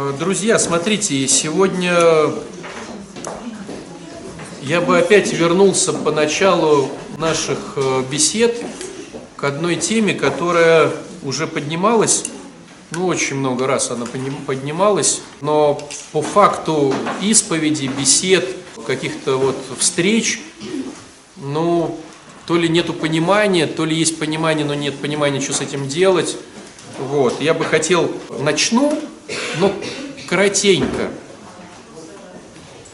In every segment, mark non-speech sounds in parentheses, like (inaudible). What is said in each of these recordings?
Э, Друзья, смотрите, сегодня я бы опять вернулся по началу наших э, бесед к одной теме, которая уже поднималась, ну, очень много раз она подним- поднималась, но по факту исповеди, бесед, каких-то вот встреч, ну, то ли нету понимания, то ли есть понимание, но нет понимания, что с этим делать. Вот, я бы хотел, начну, но коротенько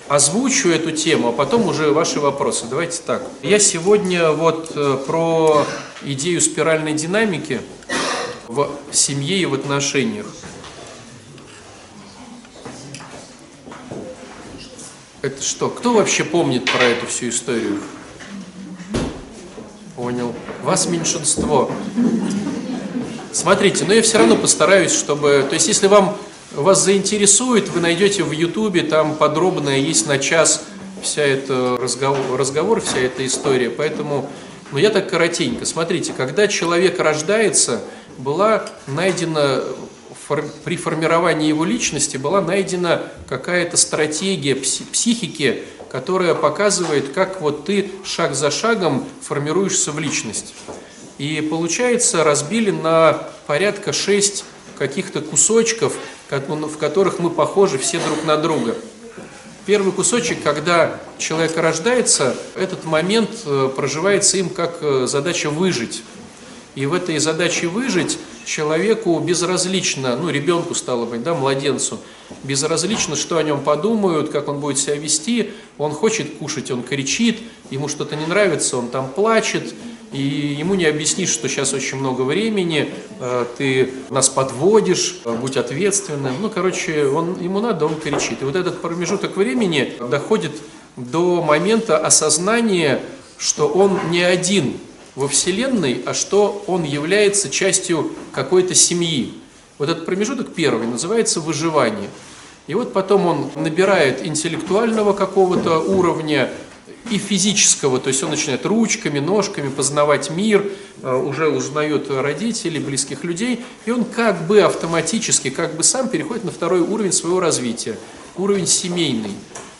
озвучу эту тему, а потом уже ваши вопросы. Давайте так. Я сегодня вот э, про идею спиральной динамики в семье и в отношениях. Это что? Кто вообще помнит про эту всю историю? Понял. Вас меньшинство. Смотрите, но я все равно постараюсь, чтобы... То есть, если вам вас заинтересует, вы найдете в Ютубе, там подробно есть на час вся эта разговор, разговор, вся эта история. Поэтому, ну я так коротенько. Смотрите, когда человек рождается, была найдена при формировании его личности была найдена какая-то стратегия пси- психики, которая показывает, как вот ты шаг за шагом формируешься в личность. И получается, разбили на порядка шесть каких-то кусочков, в которых мы похожи все друг на друга. Первый кусочек, когда человек рождается, этот момент э, проживается им как э, задача выжить. И в этой задаче выжить человеку безразлично, ну, ребенку стало быть, да, младенцу, безразлично, что о нем подумают, как он будет себя вести. Он хочет кушать, он кричит, ему что-то не нравится, он там плачет, и ему не объяснишь, что сейчас очень много времени, э, ты нас подводишь, э, будь ответственным. Ну, короче, он, ему надо, он кричит. И вот этот промежуток времени доходит до момента осознания, что он не один во Вселенной, а что он является частью какой-то семьи. Вот этот промежуток первый называется выживание. И вот потом он набирает интеллектуального какого-то уровня и физического, то есть он начинает ручками, ножками познавать мир, э, уже узнает родителей, близких людей, и он как бы автоматически, как бы сам переходит на второй уровень своего развития, уровень семейный,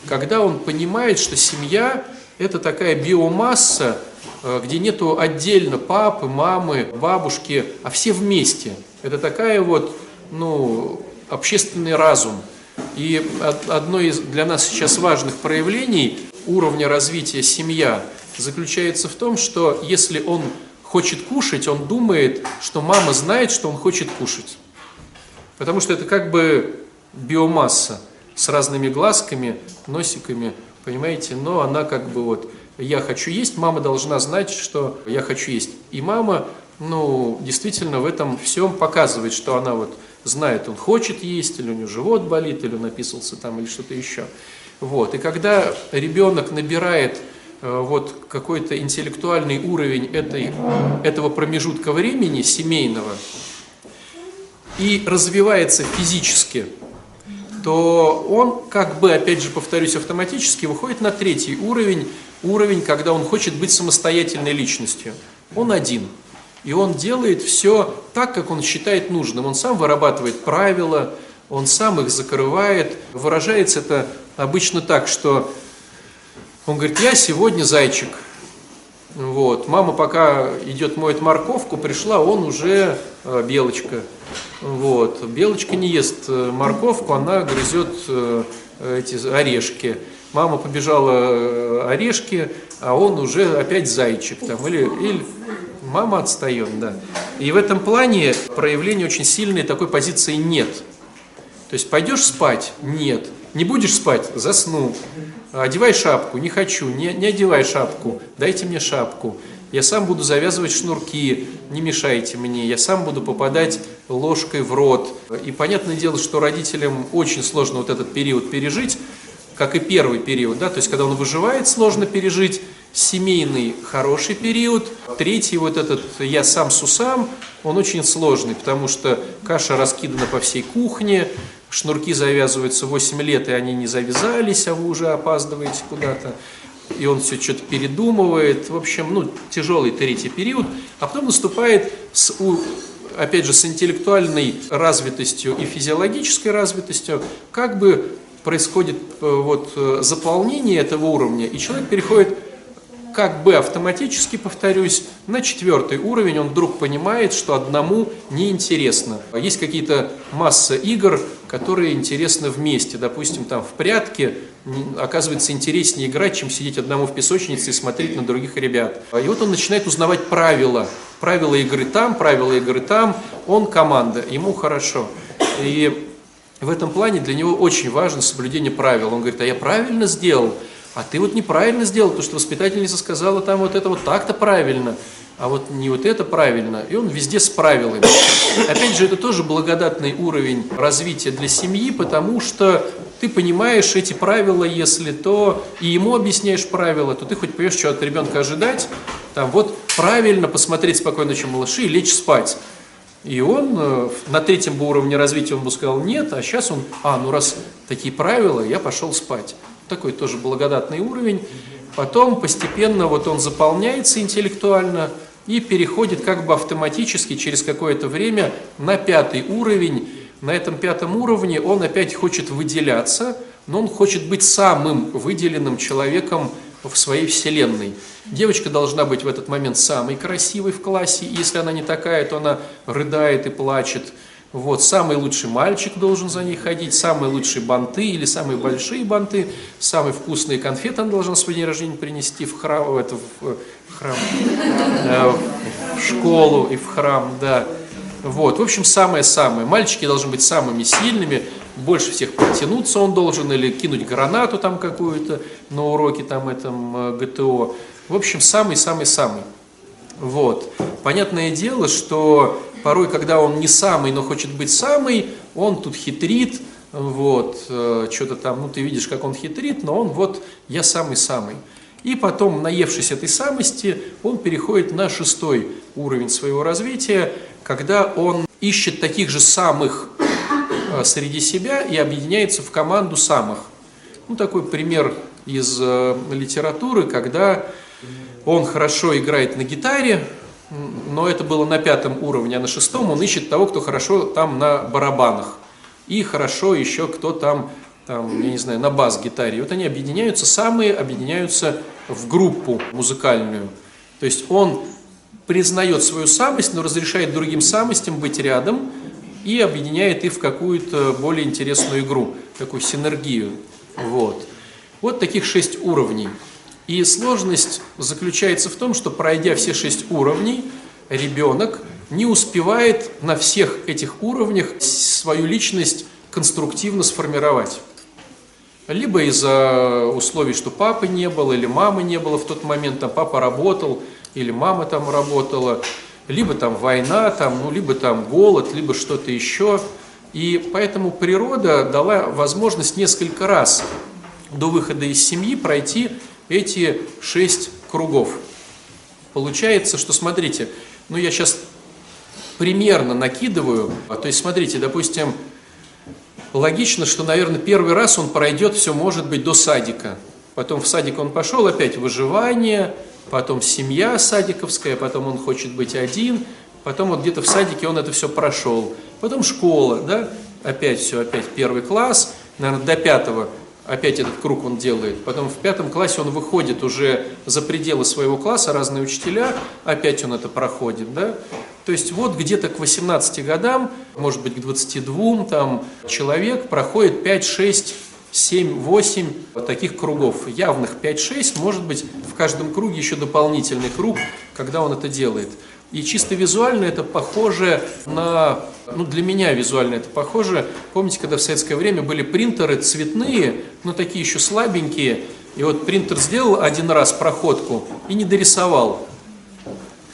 когда он понимает, что семья – это такая биомасса, э, где нету отдельно папы, мамы, бабушки, а все вместе. Это такая вот, ну, общественный разум. И од- одно из для нас сейчас важных проявлений уровня развития семья заключается в том, что если он хочет кушать, он думает, что мама знает, что он хочет кушать. Потому что это как бы биомасса с разными глазками, носиками, понимаете? Но она как бы вот, я хочу есть, мама должна знать, что я хочу есть. И мама, ну, действительно в этом всем показывает, что она вот знает, он хочет есть, или у него живот болит, или он написался там, или что-то еще. Вот. И когда ребенок набирает э, вот какой-то интеллектуальный уровень этой, этого промежутка времени семейного и развивается физически, то он, как бы, опять же, повторюсь, автоматически выходит на третий уровень, уровень, когда он хочет быть самостоятельной личностью. Он один. И он делает все так, как он считает нужным. Он сам вырабатывает правила, он сам их закрывает. Выражается это обычно так, что он говорит, я сегодня зайчик. Вот. Мама пока идет моет морковку, пришла, он уже э, белочка. Вот. Белочка не ест э, морковку, она грызет э, эти орешки. Мама побежала орешки, а он уже опять зайчик. Там, или, или мама отстает, да. И в этом плане проявления очень сильной такой позиции нет. То есть пойдешь спать? Нет. Не будешь спать? Засну. Одевай шапку? Не хочу. Не, не одевай шапку. Дайте мне шапку. Я сам буду завязывать шнурки. Не мешайте мне. Я сам буду попадать ложкой в рот. И понятное дело, что родителям очень сложно вот этот период пережить, как и первый период, да, то есть когда он выживает, сложно пережить, семейный хороший период, третий вот этот я сам с усам, он очень сложный, потому что каша раскидана по всей кухне, шнурки завязываются 8 лет, и они не завязались, а вы уже опаздываете куда-то, и он все что-то передумывает, в общем, ну, тяжелый третий период, а потом наступает с опять же, с интеллектуальной развитостью и физиологической развитостью, как бы происходит э, вот э, заполнение этого уровня, и человек переходит как бы автоматически, повторюсь, на четвертый уровень он вдруг понимает, что одному неинтересно. Есть какие-то масса игр, которые интересны вместе. Допустим, там в прятки оказывается интереснее играть, чем сидеть одному в песочнице и смотреть на других ребят. И вот он начинает узнавать правила. Правила игры там, правила игры там. Он команда, ему хорошо. И в этом плане для него очень важно соблюдение правил. Он говорит, а я правильно сделал? А ты вот неправильно сделал, то что воспитательница сказала там вот это вот так-то правильно, а вот не вот это правильно. И он везде с правилами. Опять же, это тоже благодатный уровень развития для семьи, потому что ты понимаешь эти правила, если то, и ему объясняешь правила, то ты хоть понимаешь, что от ребенка ожидать, там вот правильно посмотреть спокойно, чем малыши, и лечь спать. И он э, на третьем бы уровне развития он бы сказал нет, а сейчас он, а, ну раз такие правила, я пошел спать такой тоже благодатный уровень. Потом постепенно вот он заполняется интеллектуально и переходит как бы автоматически через какое-то время на пятый уровень. На этом пятом уровне он опять хочет выделяться, но он хочет быть самым выделенным человеком в своей вселенной. Девочка должна быть в этот момент самой красивой в классе, и если она не такая, то она рыдает и плачет. Вот, самый лучший мальчик должен за ней ходить, самые лучшие банты или самые большие банты, самые вкусные конфеты он должен свой день рождения принести в храм, это, в, в храм, э, в школу и в храм, да. Вот, в общем, самое-самое. Мальчики должны быть самыми сильными, больше всех подтянуться он должен, или кинуть гранату там какую-то на уроке там этом э, ГТО. В общем, самый-самый-самый. Вот. Понятное дело, что порой, когда он не самый, но хочет быть самый, он тут хитрит, вот, э, что-то там, ну ты видишь, как он хитрит, но он вот, я самый-самый. И потом, наевшись этой самости, он переходит на шестой уровень своего развития, когда он ищет таких же самых э, среди себя и объединяется в команду самых. Ну, такой пример из э, литературы, когда он хорошо играет на гитаре, но это было на пятом уровне, а на шестом он ищет того, кто хорошо там на барабанах. И хорошо еще кто там, там я не знаю, на бас-гитаре. Вот они объединяются, самые объединяются в группу музыкальную. То есть он признает свою самость, но разрешает другим самостям быть рядом и объединяет их в какую-то более интересную игру, такую синергию. Вот. Вот таких шесть уровней. И сложность заключается в том, что пройдя все шесть уровней, ребенок не успевает на всех этих уровнях свою личность конструктивно сформировать. Либо из-за условий, что папы не было, или мамы не было в тот момент, там папа работал, или мама там работала, либо там война, там, ну, либо там голод, либо что-то еще. И поэтому природа дала возможность несколько раз до выхода из семьи пройти эти шесть кругов. Получается, что, смотрите, ну я сейчас примерно накидываю, а то есть, смотрите, допустим, логично, что, наверное, первый раз он пройдет все, может быть, до садика. Потом в садик он пошел, опять выживание, потом семья садиковская, потом он хочет быть один, потом вот где-то в садике он это все прошел. Потом школа, да, опять все, опять первый класс, наверное, до пятого опять этот круг он делает. Потом в пятом классе он выходит уже за пределы своего класса, разные учителя, опять он это проходит, да. То есть вот где-то к 18 годам, может быть к 22, там человек проходит 5, 6, 7, 8 таких кругов. Явных 5-6, может быть в каждом круге еще дополнительный круг, когда он это делает. И чисто визуально это похоже на, ну для меня визуально это похоже, помните, когда в советское время были принтеры цветные, но такие еще слабенькие, и вот принтер сделал один раз проходку и не дорисовал.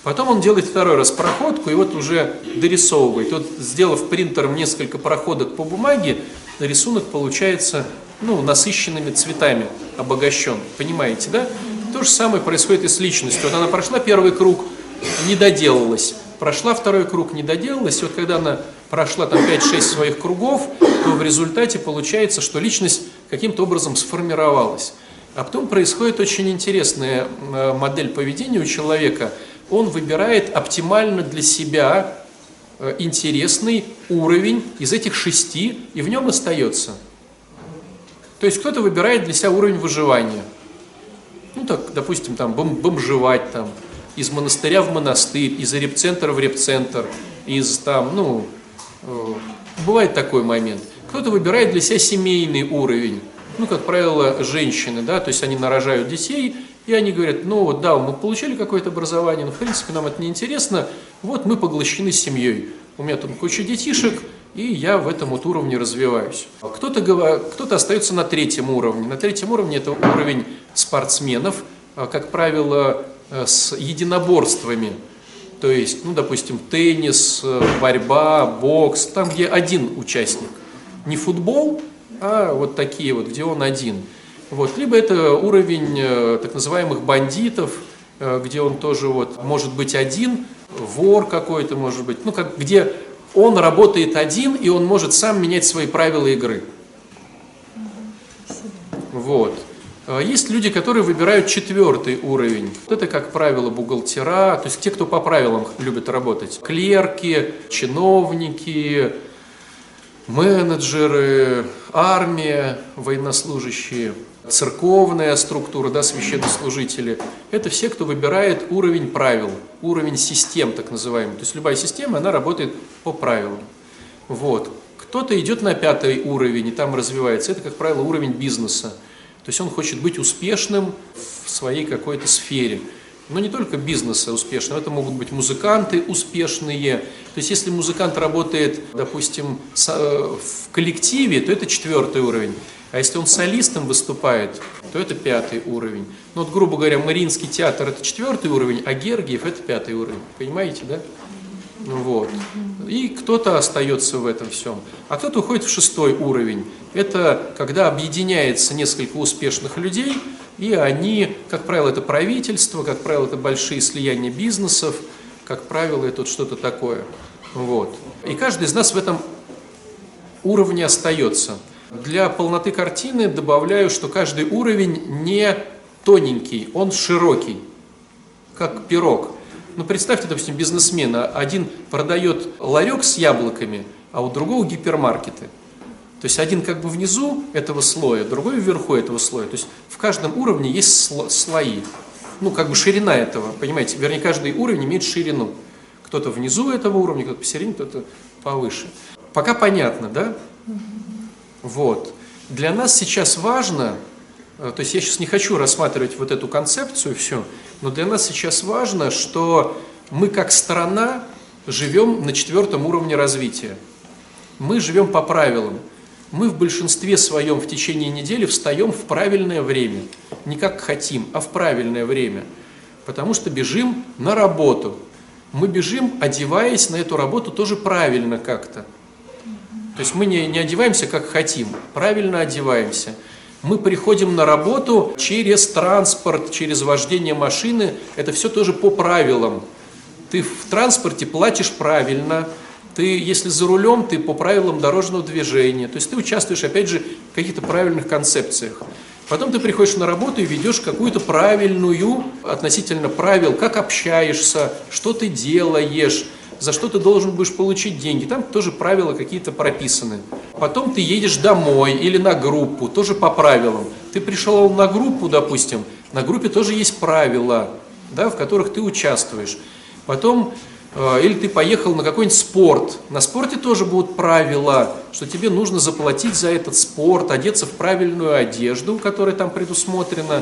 Потом он делает второй раз проходку и вот уже дорисовывает. Вот сделав принтером несколько проходок по бумаге, рисунок получается ну, насыщенными цветами обогащен. Понимаете, да? То же самое происходит и с личностью. Вот она прошла первый круг, не доделалась. Прошла второй круг, не доделалась. Вот когда она прошла там 5-6 своих кругов, то в результате получается, что личность каким-то образом сформировалась. А потом происходит очень интересная э, модель поведения у человека. Он выбирает оптимально для себя э, интересный уровень из этих шести и в нем остается. То есть кто-то выбирает для себя уровень выживания. Ну так, допустим, там бом бомжевать там, из монастыря в монастырь, из репцентра в репцентр, из там, ну, э, бывает такой момент. Кто-то выбирает для себя семейный уровень, ну, как правило, женщины, да, то есть они нарожают детей, и они говорят, ну, вот, да, мы получили какое-то образование, но, в принципе, нам это не интересно, вот мы поглощены семьей. У меня там куча детишек, и я в этом вот уровне развиваюсь. Кто-то кто остается на третьем уровне. На третьем уровне это уровень спортсменов, а, как правило, с единоборствами. То есть, ну, допустим, теннис, э, борьба, бокс, там, где один участник. Не футбол, а вот такие вот, где он один. Вот. Либо это уровень э, так называемых бандитов, где он тоже вот может быть один, вор какой-то может быть, ну как где он работает один, и он может сам менять свои правила игры. Вот. А есть люди, которые выбирают четвертый уровень. Это, как правило, бухгалтера, то есть те, кто по правилам любят работать. Клерки, чиновники, менеджеры, армия, военнослужащие, церковная структура, да, священнослужители. Это все, кто выбирает уровень правил, уровень систем, так называемый. То есть любая система, она работает по правилам. Вот. Кто-то идет на пятый уровень и там развивается. Это, как правило, уровень бизнеса. То есть он хочет быть успешным в своей какой-то сфере но не только бизнеса успешного, это могут быть музыканты успешные. То есть если музыкант работает, допустим, э, в коллективе, то это четвертый уровень. А если он солистом выступает, то это пятый уровень. Ну вот, грубо говоря, Мариинский театр это четвертый уровень, а Гергиев это пятый уровень. Понимаете, да? Вот. И кто-то остается в этом всем. А кто-то уходит в шестой уровень. Это когда объединяется несколько успешных людей, и они, как правило, это правительство, как правило, это большие слияния бизнесов, как правило, это что-то такое. Вот. И каждый из нас в этом уровне остается. Для полноты картины добавляю, что каждый уровень не тоненький, он широкий, как пирог. Ну, представьте, допустим, бизнесмена. Один продает ларек с яблоками, а у другого гипермаркеты – то есть один как бы внизу этого слоя, другой вверху этого слоя. То есть в каждом уровне есть слои. Ну, как бы ширина этого, понимаете? Вернее, каждый уровень имеет ширину. Кто-то внизу этого уровня, кто-то посередине, кто-то повыше. Пока понятно, да? Вот. Для нас сейчас важно, э, то есть я сейчас не хочу рассматривать вот эту концепцию все, но для нас сейчас важно, что мы как страна живем на четвертом уровне развития. Мы живем по правилам мы в большинстве своем в течение недели встаем в правильное время. Не как хотим, а в правильное время. Потому что бежим на работу. Мы бежим, одеваясь на эту работу тоже правильно как-то. То есть мы не, не одеваемся как хотим, правильно одеваемся. Мы приходим на работу через транспорт, через вождение машины. Это все тоже по правилам. Ты в транспорте платишь правильно, ты, если за рулем, ты по правилам дорожного движения, то есть ты участвуешь, опять же, в каких-то правильных концепциях. Потом ты приходишь на работу и ведешь какую-то правильную, относительно правил, как общаешься, что ты делаешь, за что ты должен будешь получить деньги. Там тоже правила какие-то прописаны. Потом ты едешь домой или на группу, тоже по правилам. Ты пришел на группу, допустим, на группе тоже есть правила, да, в которых ты участвуешь. Потом Э, или ты поехал на какой-нибудь спорт. На спорте тоже будут правила, что тебе нужно заплатить за этот спорт, одеться в правильную одежду, которая там предусмотрена,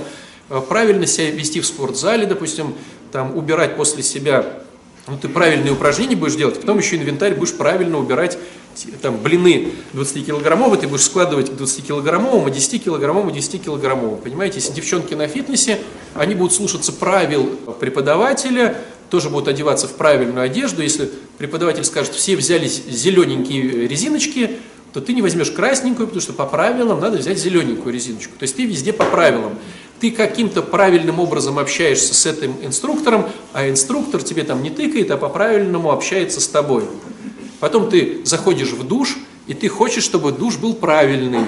э, правильно себя вести в спортзале, допустим, там убирать после себя, ну ты правильные упражнения будешь делать, потом еще инвентарь будешь правильно убирать, там блины 20-килограммовые ты будешь складывать к 20-килограммовым, а 10-килограммовым, 10-килограммовым. Понимаете, если девчонки на фитнесе, они будут слушаться правил преподавателя, тоже будут одеваться в правильную одежду. Если преподаватель скажет, все взяли зелененькие резиночки, то ты не возьмешь красненькую, потому что по правилам надо взять зелененькую резиночку. То есть ты везде по правилам. Ты каким-то правильным образом общаешься с этим инструктором, а инструктор тебе там не тыкает, а по-правильному общается с тобой. Потом ты заходишь в душ, и ты хочешь, чтобы душ был правильный.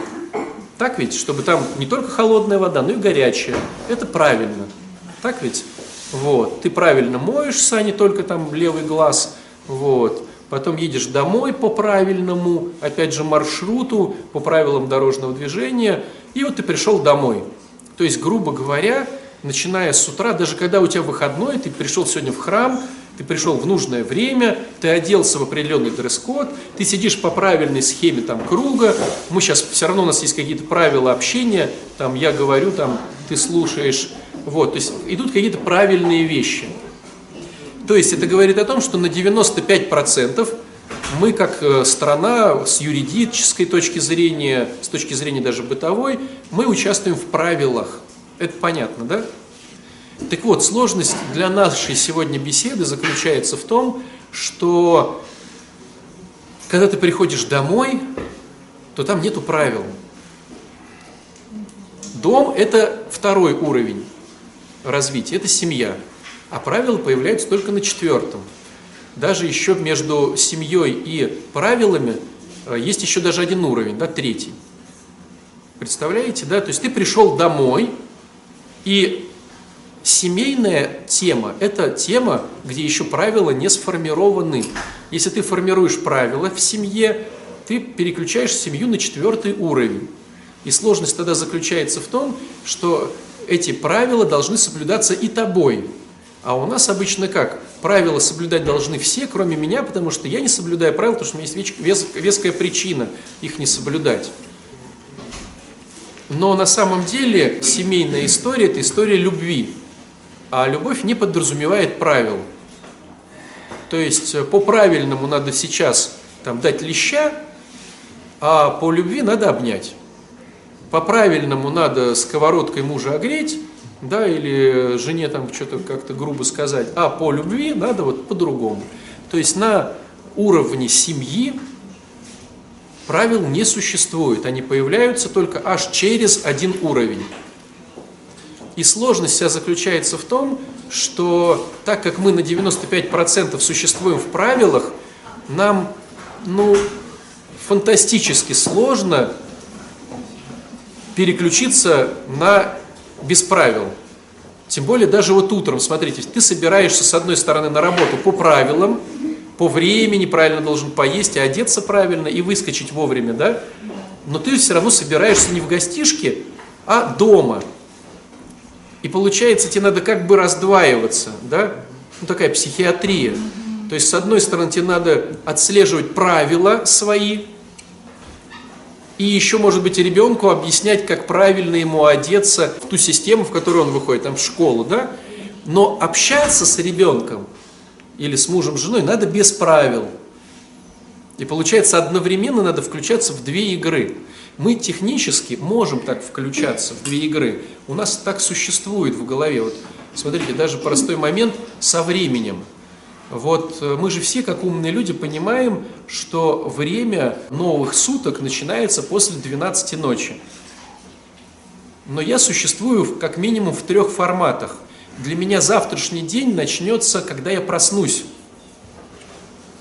Так ведь? Чтобы там не только холодная вода, но и горячая. Это правильно. Так ведь? Вот. Ты правильно моешься, а не только там левый глаз. Вот. потом едешь домой по правильному, опять же, маршруту, по правилам дорожного движения, и вот ты пришел домой. То есть, грубо говоря, начиная с утра, даже когда у тебя выходной, ты пришел сегодня в храм, ты пришел в нужное время, ты оделся в определенный дресс-код, ты сидишь по правильной схеме там круга, мы сейчас, все равно у нас есть какие-то правила общения, там я говорю, там ты слушаешь, вот, то есть идут какие-то правильные вещи. То есть это говорит о том, что на 95% мы как э, страна с юридической точки зрения, с точки зрения даже бытовой, мы участвуем в правилах. Это понятно, да? Так вот, сложность для нашей сегодня беседы заключается в том, что когда ты приходишь домой, то там нету правил. Дом – это второй уровень развития, это семья. А правила появляются только на четвертом. Даже еще между семьей и правилами э, есть еще даже один уровень, да, третий. Представляете, да? То есть ты пришел домой, и Семейная тема – это тема, где еще правила не сформированы. Если ты формируешь правила в семье, ты переключаешь семью на четвертый уровень. И сложность тогда заключается в том, что эти правила должны соблюдаться и тобой. А у нас обычно как? Правила соблюдать должны все, кроме меня, потому что я не соблюдаю правила, потому что у меня есть вес, веская причина их не соблюдать. Но на самом деле семейная история – это история любви. А любовь не подразумевает правил. То есть э, по правильному надо сейчас там, дать леща, а по любви надо обнять. По правильному надо сковородкой мужа огреть, да, или жене там что-то как-то грубо сказать, а по любви надо вот по-другому. То есть на уровне семьи правил не существует, они появляются только аж через один уровень. И сложность вся заключается в том, что так как мы на 95% существуем в правилах, нам ну, фантастически сложно переключиться на без правил. Тем более даже вот утром, смотрите, ты собираешься с одной стороны на работу по правилам, по времени правильно должен поесть и одеться правильно и выскочить вовремя, да? Но ты все равно собираешься не в гостишке, а дома. И получается, тебе надо как бы раздваиваться, да? Ну, такая психиатрия. То есть, с одной стороны, тебе надо отслеживать правила свои, и еще, может быть, ребенку объяснять, как правильно ему одеться в ту систему, в которую он выходит, там, в школу, да? Но общаться с ребенком или с мужем, женой надо без правил. И получается, одновременно надо включаться в две игры. Мы технически можем так включаться в две игры. У нас так существует в голове. Вот смотрите, даже простой момент со временем. Вот э, мы же все, как умные люди, понимаем, что время новых суток начинается после 12 ночи. Но я существую как минимум в трех форматах. Для меня завтрашний день начнется, когда я проснусь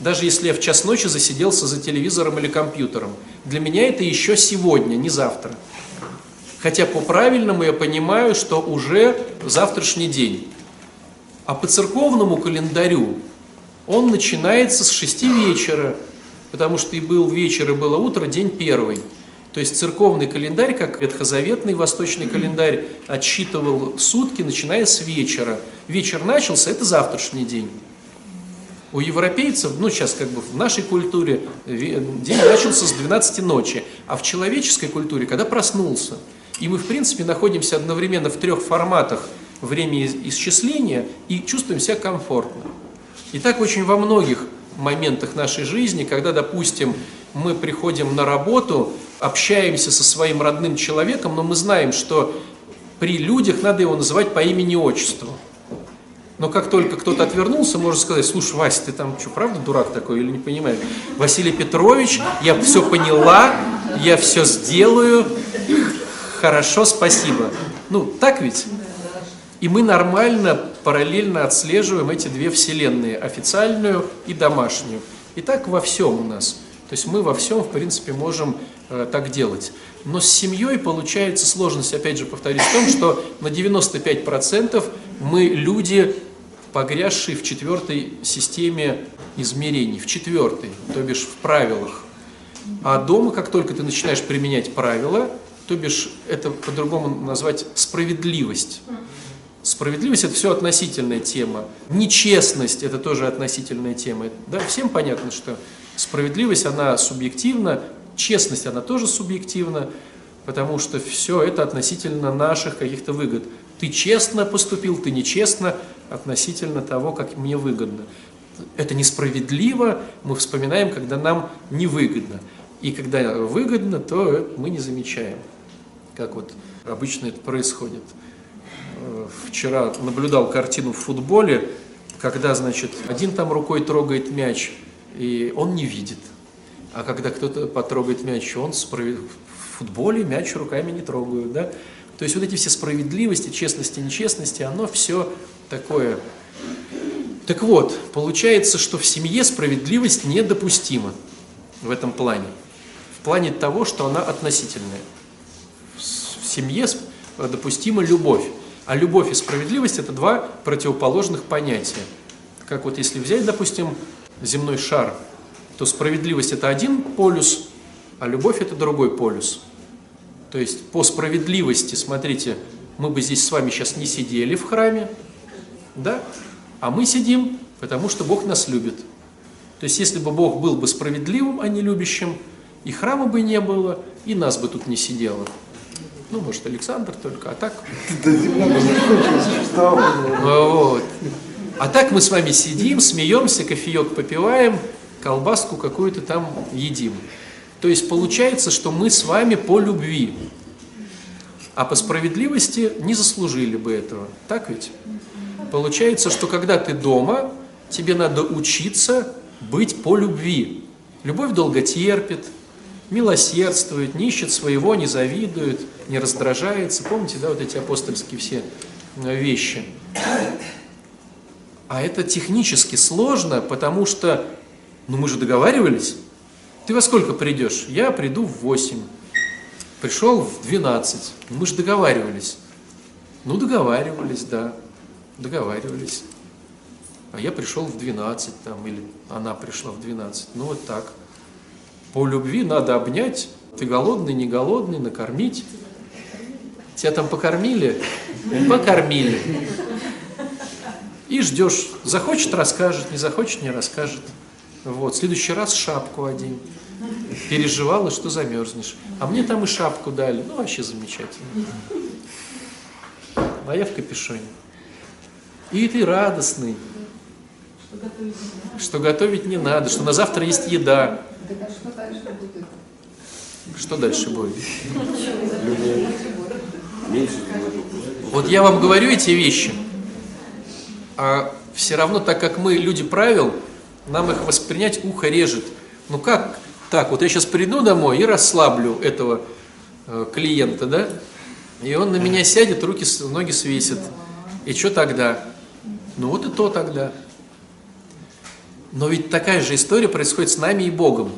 даже если я в час ночи засиделся за телевизором или компьютером. Для меня это еще сегодня, не завтра. Хотя по-правильному я понимаю, что уже завтрашний день. А по церковному календарю он начинается с 6 вечера, потому что и был вечер, и было утро, день первый. То есть церковный календарь, как ветхозаветный восточный календарь, отсчитывал сутки, начиная с вечера. Вечер начался, это завтрашний день. У европейцев, ну сейчас как бы в нашей культуре день начался с 12 ночи, а в человеческой культуре, когда проснулся. И мы, в принципе, находимся одновременно в трех форматах времени исчисления и чувствуем себя комфортно. И так очень во многих моментах нашей жизни, когда, допустим, мы приходим на работу, общаемся со своим родным человеком, но мы знаем, что при людях надо его называть по имени-отчеству. Но как только кто-то отвернулся, можно сказать, слушай, Вася, ты там что, правда дурак такой или не понимаешь? Василий Петрович, я все поняла, я все сделаю, хорошо, спасибо. Ну, так ведь? И мы нормально, параллельно отслеживаем эти две вселенные, официальную и домашнюю. И так во всем у нас. То есть мы во всем, в принципе, можем э, так делать. Но с семьей получается сложность, опять же, повторюсь, в том, что на 95% мы люди погрязший в четвертой системе измерений, в четвертый, то бишь в правилах. А дома, как только ты начинаешь применять правила, то бишь это по-другому назвать справедливость. Справедливость – это все относительная тема. Нечестность – это тоже относительная тема. Да, всем понятно, что справедливость, она субъективна, честность, она тоже субъективна, потому что все это относительно наших каких-то выгод. Ты честно поступил, ты нечестно относительно того, как мне выгодно. Это несправедливо, мы вспоминаем, когда нам невыгодно. И когда выгодно, то мы не замечаем, как вот обычно это происходит. Э, вчера наблюдал картину в футболе, когда, значит, один там рукой трогает мяч, и он не видит. А когда кто-то потрогает мяч, он справед... в футболе мяч руками не трогают, да? То есть вот эти все справедливости, честности, нечестности, оно все такое. Так вот, получается, что в семье справедливость недопустима в этом плане. В плане того, что она относительная. В семье допустима любовь. А любовь и справедливость – это два противоположных понятия. Как вот если взять, допустим, земной шар, то справедливость – это один полюс, а любовь – это другой полюс. То есть по справедливости, смотрите, мы бы здесь с вами сейчас не сидели в храме, да? А мы сидим, потому что Бог нас любит. То есть если бы Бог был бы справедливым, а не любящим, и храма бы не было, и нас бы тут не сидело. Ну, может, Александр только, а так... (laughs) Вот. А так мы с вами сидим, смеемся, кофеек попиваем, колбаску какую-то там едим. То есть получается, что мы с вами по любви, а по справедливости не заслужили бы этого. Так ведь? Получается, что когда ты дома, тебе надо учиться быть по любви. Любовь долго терпит, милосердствует, не ищет своего, не завидует, не раздражается. Помните, да, вот эти апостольские все э, вещи? А это технически сложно, потому что, ну мы же договаривались. Ты во сколько придешь? Я приду в 8. Пришел в 12. Мы же договаривались. Ну, договаривались, да. Договаривались. А я пришел в 12 там, или она пришла в 12. Ну, вот так. По любви надо обнять. Ты голодный, не голодный, накормить. Тебя там покормили? Покормили. И ждешь. Захочет, расскажет, не захочет, не расскажет. Вот, в следующий раз шапку одень. Переживала, что замерзнешь. А мне там и шапку дали. Ну, вообще замечательно. А я в капюшоне. И ты радостный. Что готовить не надо, что на завтра есть еда. Что дальше будет? Вот я вам говорю эти вещи, а все равно, так как мы люди правил, нам их воспринять ухо режет. Ну как так? Вот я сейчас приду домой и расслаблю этого э, клиента, да? И он на меня сядет, руки, ноги свесит. И что тогда? Ну вот и то тогда. Но ведь такая же история происходит с нами и Богом.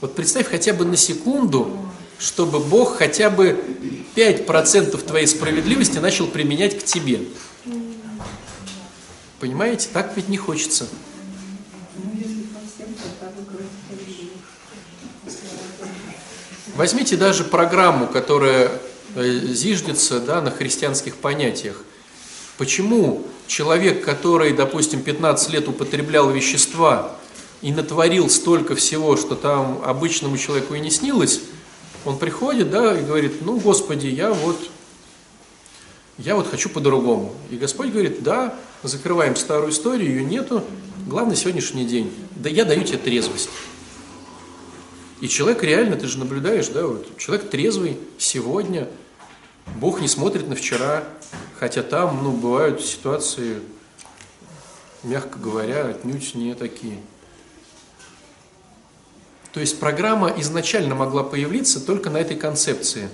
Вот представь хотя бы на секунду, чтобы Бог хотя бы 5% твоей справедливости начал применять к тебе. Понимаете, так ведь не хочется. Возьмите даже программу, которая э, зиждется да, на христианских понятиях. Почему человек, который, допустим, 15 лет употреблял вещества и натворил столько всего, что там обычному человеку и не снилось, он приходит, да, и говорит, ну, Господи, я вот, я вот хочу по-другому. И Господь говорит, да, закрываем старую историю, ее нету, главный сегодняшний день. Да я даю тебе трезвость. И человек реально, ты же наблюдаешь, да, вот, человек трезвый сегодня, Бог не смотрит на вчера, хотя там, ну, бывают ситуации, мягко говоря, отнюдь не такие. То есть программа изначально могла появиться только на этой концепции.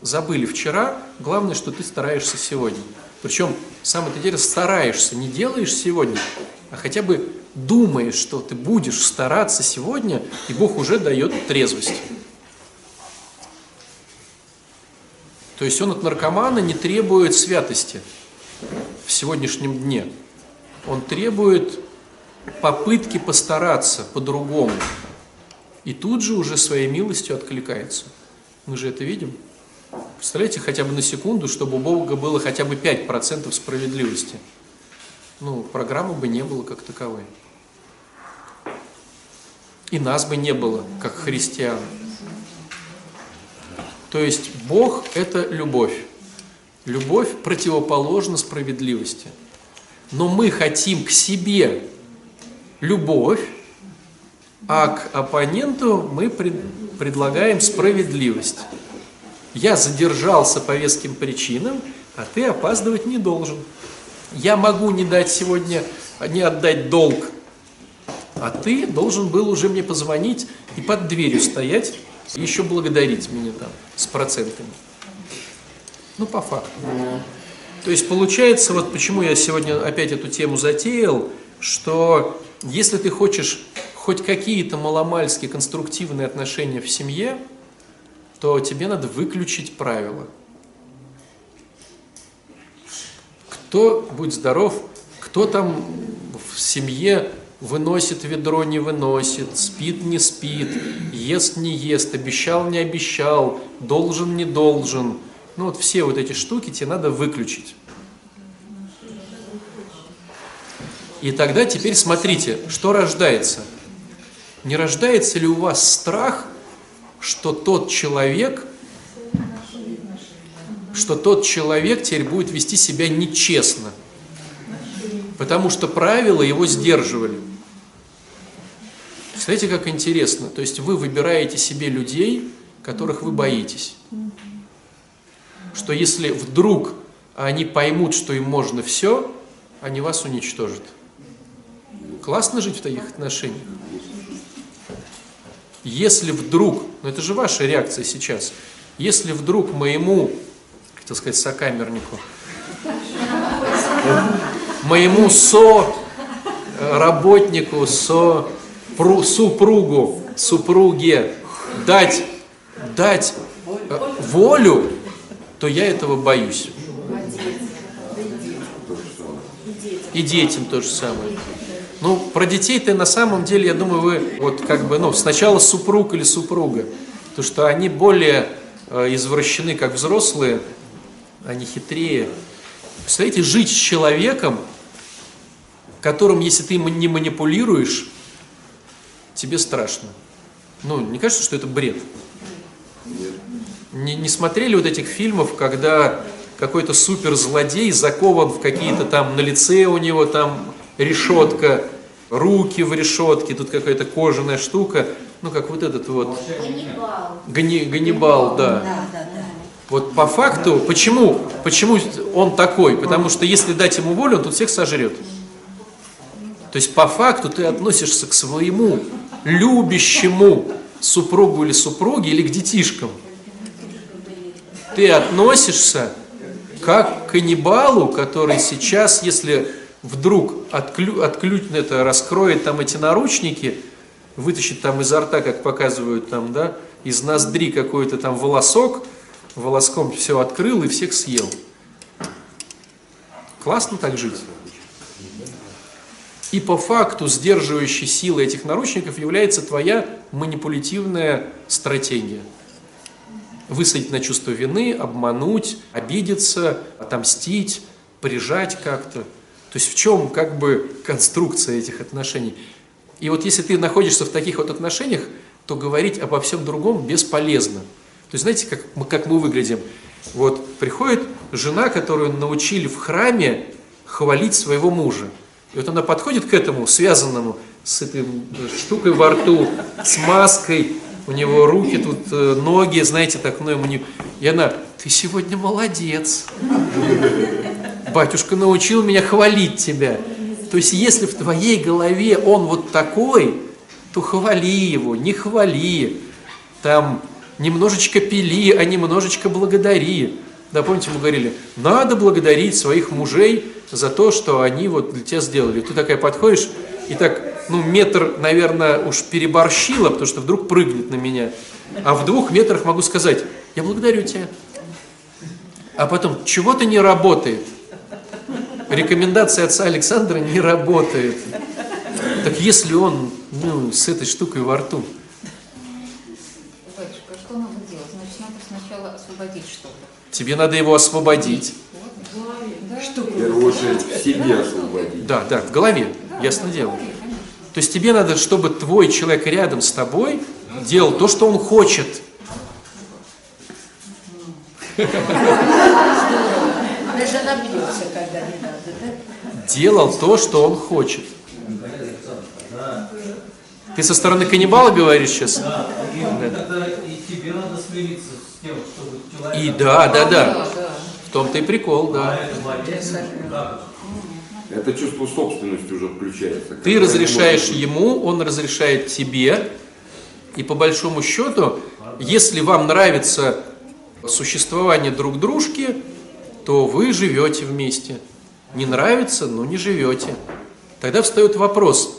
Забыли вчера, главное, что ты стараешься сегодня. Причем, самое интересное, стараешься, не делаешь сегодня, а хотя бы думаешь, что ты будешь стараться сегодня, и Бог уже дает трезвость. То есть он от наркомана не требует святости в сегодняшнем дне. Он требует попытки постараться по-другому. И тут же уже своей милостью откликается. Мы же это видим. Представляете, хотя бы на секунду, чтобы у Бога было хотя бы 5% справедливости. Ну, программы бы не было как таковой. И нас бы не было, как христиан. То есть Бог – это любовь. Любовь противоположна справедливости. Но мы хотим к себе любовь, а к оппоненту мы пред, предлагаем справедливость. Я задержался по веским причинам, а ты опаздывать не должен. Я могу не дать сегодня, не отдать долг, а ты должен был уже мне позвонить и под дверью стоять, еще благодарить меня там с процентами. Ну, по факту. То есть получается, вот почему я сегодня опять эту тему затеял, что если ты хочешь хоть какие-то маломальские конструктивные отношения в семье, то тебе надо выключить правила. Кто, будь здоров, кто там в семье выносит ведро, не выносит, спит, не спит, ест, не ест, обещал, не обещал, должен, не должен – ну вот все вот эти штуки тебе надо выключить. И тогда теперь смотрите, что рождается. Не рождается ли у вас страх, что тот человек, что тот человек теперь будет вести себя нечестно, потому что правила его сдерживали. Смотрите, как интересно. То есть вы выбираете себе людей, которых вы боитесь что если вдруг они поймут, что им можно все, они вас уничтожат. Классно жить в таких отношениях. Если вдруг, ну это же ваша реакция сейчас, если вдруг моему, хотел сказать, сокамернику, моему со работнику, со супругу, супруге дать, дать э, волю, то я этого боюсь. И детям то же самое. Ну, про детей-то на самом деле, я думаю, вы вот как бы, ну, сначала супруг или супруга, потому что они более э, извращены, как взрослые, они хитрее. Представляете, жить с человеком, которым, если ты не манипулируешь, тебе страшно. Ну, не кажется, что это бред? Не, не смотрели вот этих фильмов, когда какой-то суперзлодей закован в какие-то там, на лице у него там решетка, руки в решетке, тут какая-то кожаная штука, ну как вот этот вот... Ганнибал. Гани, Ганнибал, да. да, да, да. Вот по факту, почему, почему он такой? Потому что если дать ему волю, он тут всех сожрет. То есть по факту ты относишься к своему любящему супругу или супруге или к детишкам ты относишься как к каннибалу, который сейчас, если вдруг отклю, отклю, это, раскроет там эти наручники, вытащит там изо рта, как показывают там, да, из ноздри какой-то там волосок, волоском все открыл и всех съел. Классно так жить. И по факту сдерживающей силой этих наручников является твоя манипулятивная стратегия высадить на чувство вины, обмануть, обидеться, отомстить, прижать как-то. То есть в чем как бы конструкция этих отношений? И вот если ты находишься в таких вот отношениях, то говорить обо всем другом бесполезно. То есть знаете, как мы, как мы выглядим? Вот приходит жена, которую научили в храме хвалить своего мужа. И вот она подходит к этому, связанному с этой штукой во рту, с маской, у него руки тут, э, ноги, знаете, так, ну, ему не... И она, ты сегодня молодец. Батюшка научил меня хвалить тебя. То есть, если в твоей голове он вот такой, то хвали его, не хвали. Там немножечко пили, а немножечко благодари. Да, помните, мы говорили, надо благодарить своих мужей за то, что они вот для тебя сделали. Ты такая подходишь и так ну, метр, наверное, уж переборщила, потому что вдруг прыгнет на меня. А в двух метрах могу сказать, я благодарю тебя. А потом, чего-то не работает. Рекомендация отца Александра не работает. Так если он ну, с этой штукой во рту, Батюшка, что надо делать? Значит, надо сначала освободить что-то. Тебе надо его освободить. Что? В первую очередь к себе освободить. Да, да, в голове, ясно дело. То есть тебе надо, чтобы твой человек рядом с тобой делал то, что он хочет. Делал то, что он хочет. Ты со стороны каннибала говоришь сейчас? Да, и тебе надо смириться с тем. И да, да, да. В том-то и прикол, да. Это чувство собственности уже включается. Ты разрешаешь ему, он разрешает тебе. И по большому счету, если вам нравится существование друг дружки, то вы живете вместе. Не нравится, но не живете. Тогда встает вопрос,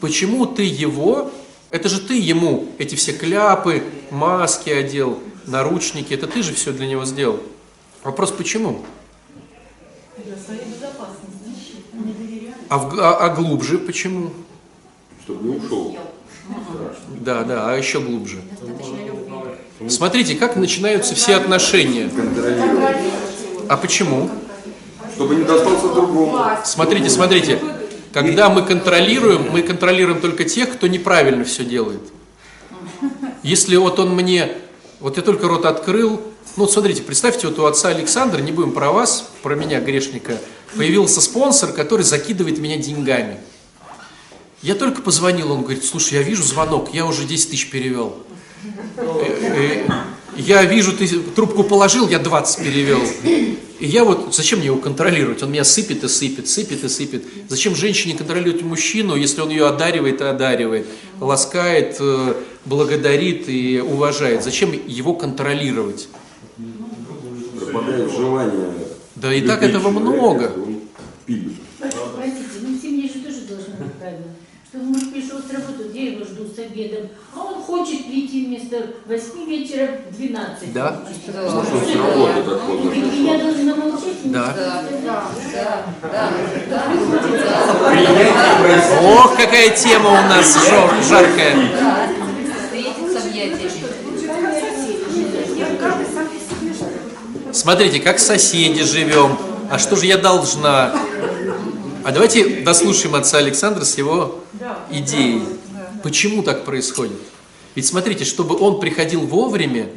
почему ты его, это же ты ему эти все кляпы, маски одел, наручники, это ты же все для него сделал. Вопрос, почему? А, в- а- а глубже почему? Чтобы не ушел. Да, да, а еще глубже. Смотрите, как начинаются все отношения. А почему? Чтобы не достался другому. Смотрите, смотрите. Когда мы контролируем, мы контролируем только тех, кто неправильно все делает. Если вот он мне, вот я только рот открыл, ну вот смотрите, представьте, вот у отца Александра, не будем про вас, про меня, грешника, появился спонсор, который закидывает меня деньгами. Я только позвонил, он говорит, слушай, я вижу звонок, я уже 10 тысяч перевел. Э, э, Я вижу, ты трубку положил, я 20 перевел. И я вот, зачем мне его контролировать? Он меня сыпет и сыпет, сыпет и сыпет. Зачем женщине контролировать мужчину, если он ее одаривает и одаривает, ласкает, э, благодарит и уважает? Зачем его контролировать? Пропадает желание. Да и так этого человека, много. если он пилит. Простите, ну в семье же тоже должно быть правильно. Что муж пришел с работы, где его ждут с обедом, а он хочет прийти вместо 8 вечера в 12. Да. Потому что с работы так поздно я должна молчать и не Да. сказать. Ох, какая тема у нас жар- жаркая. Смотрите, как соседи живем. А что же я должна? А давайте дослушаем отца Александра с его идеей. Почему так происходит? Ведь смотрите, чтобы он приходил вовремя,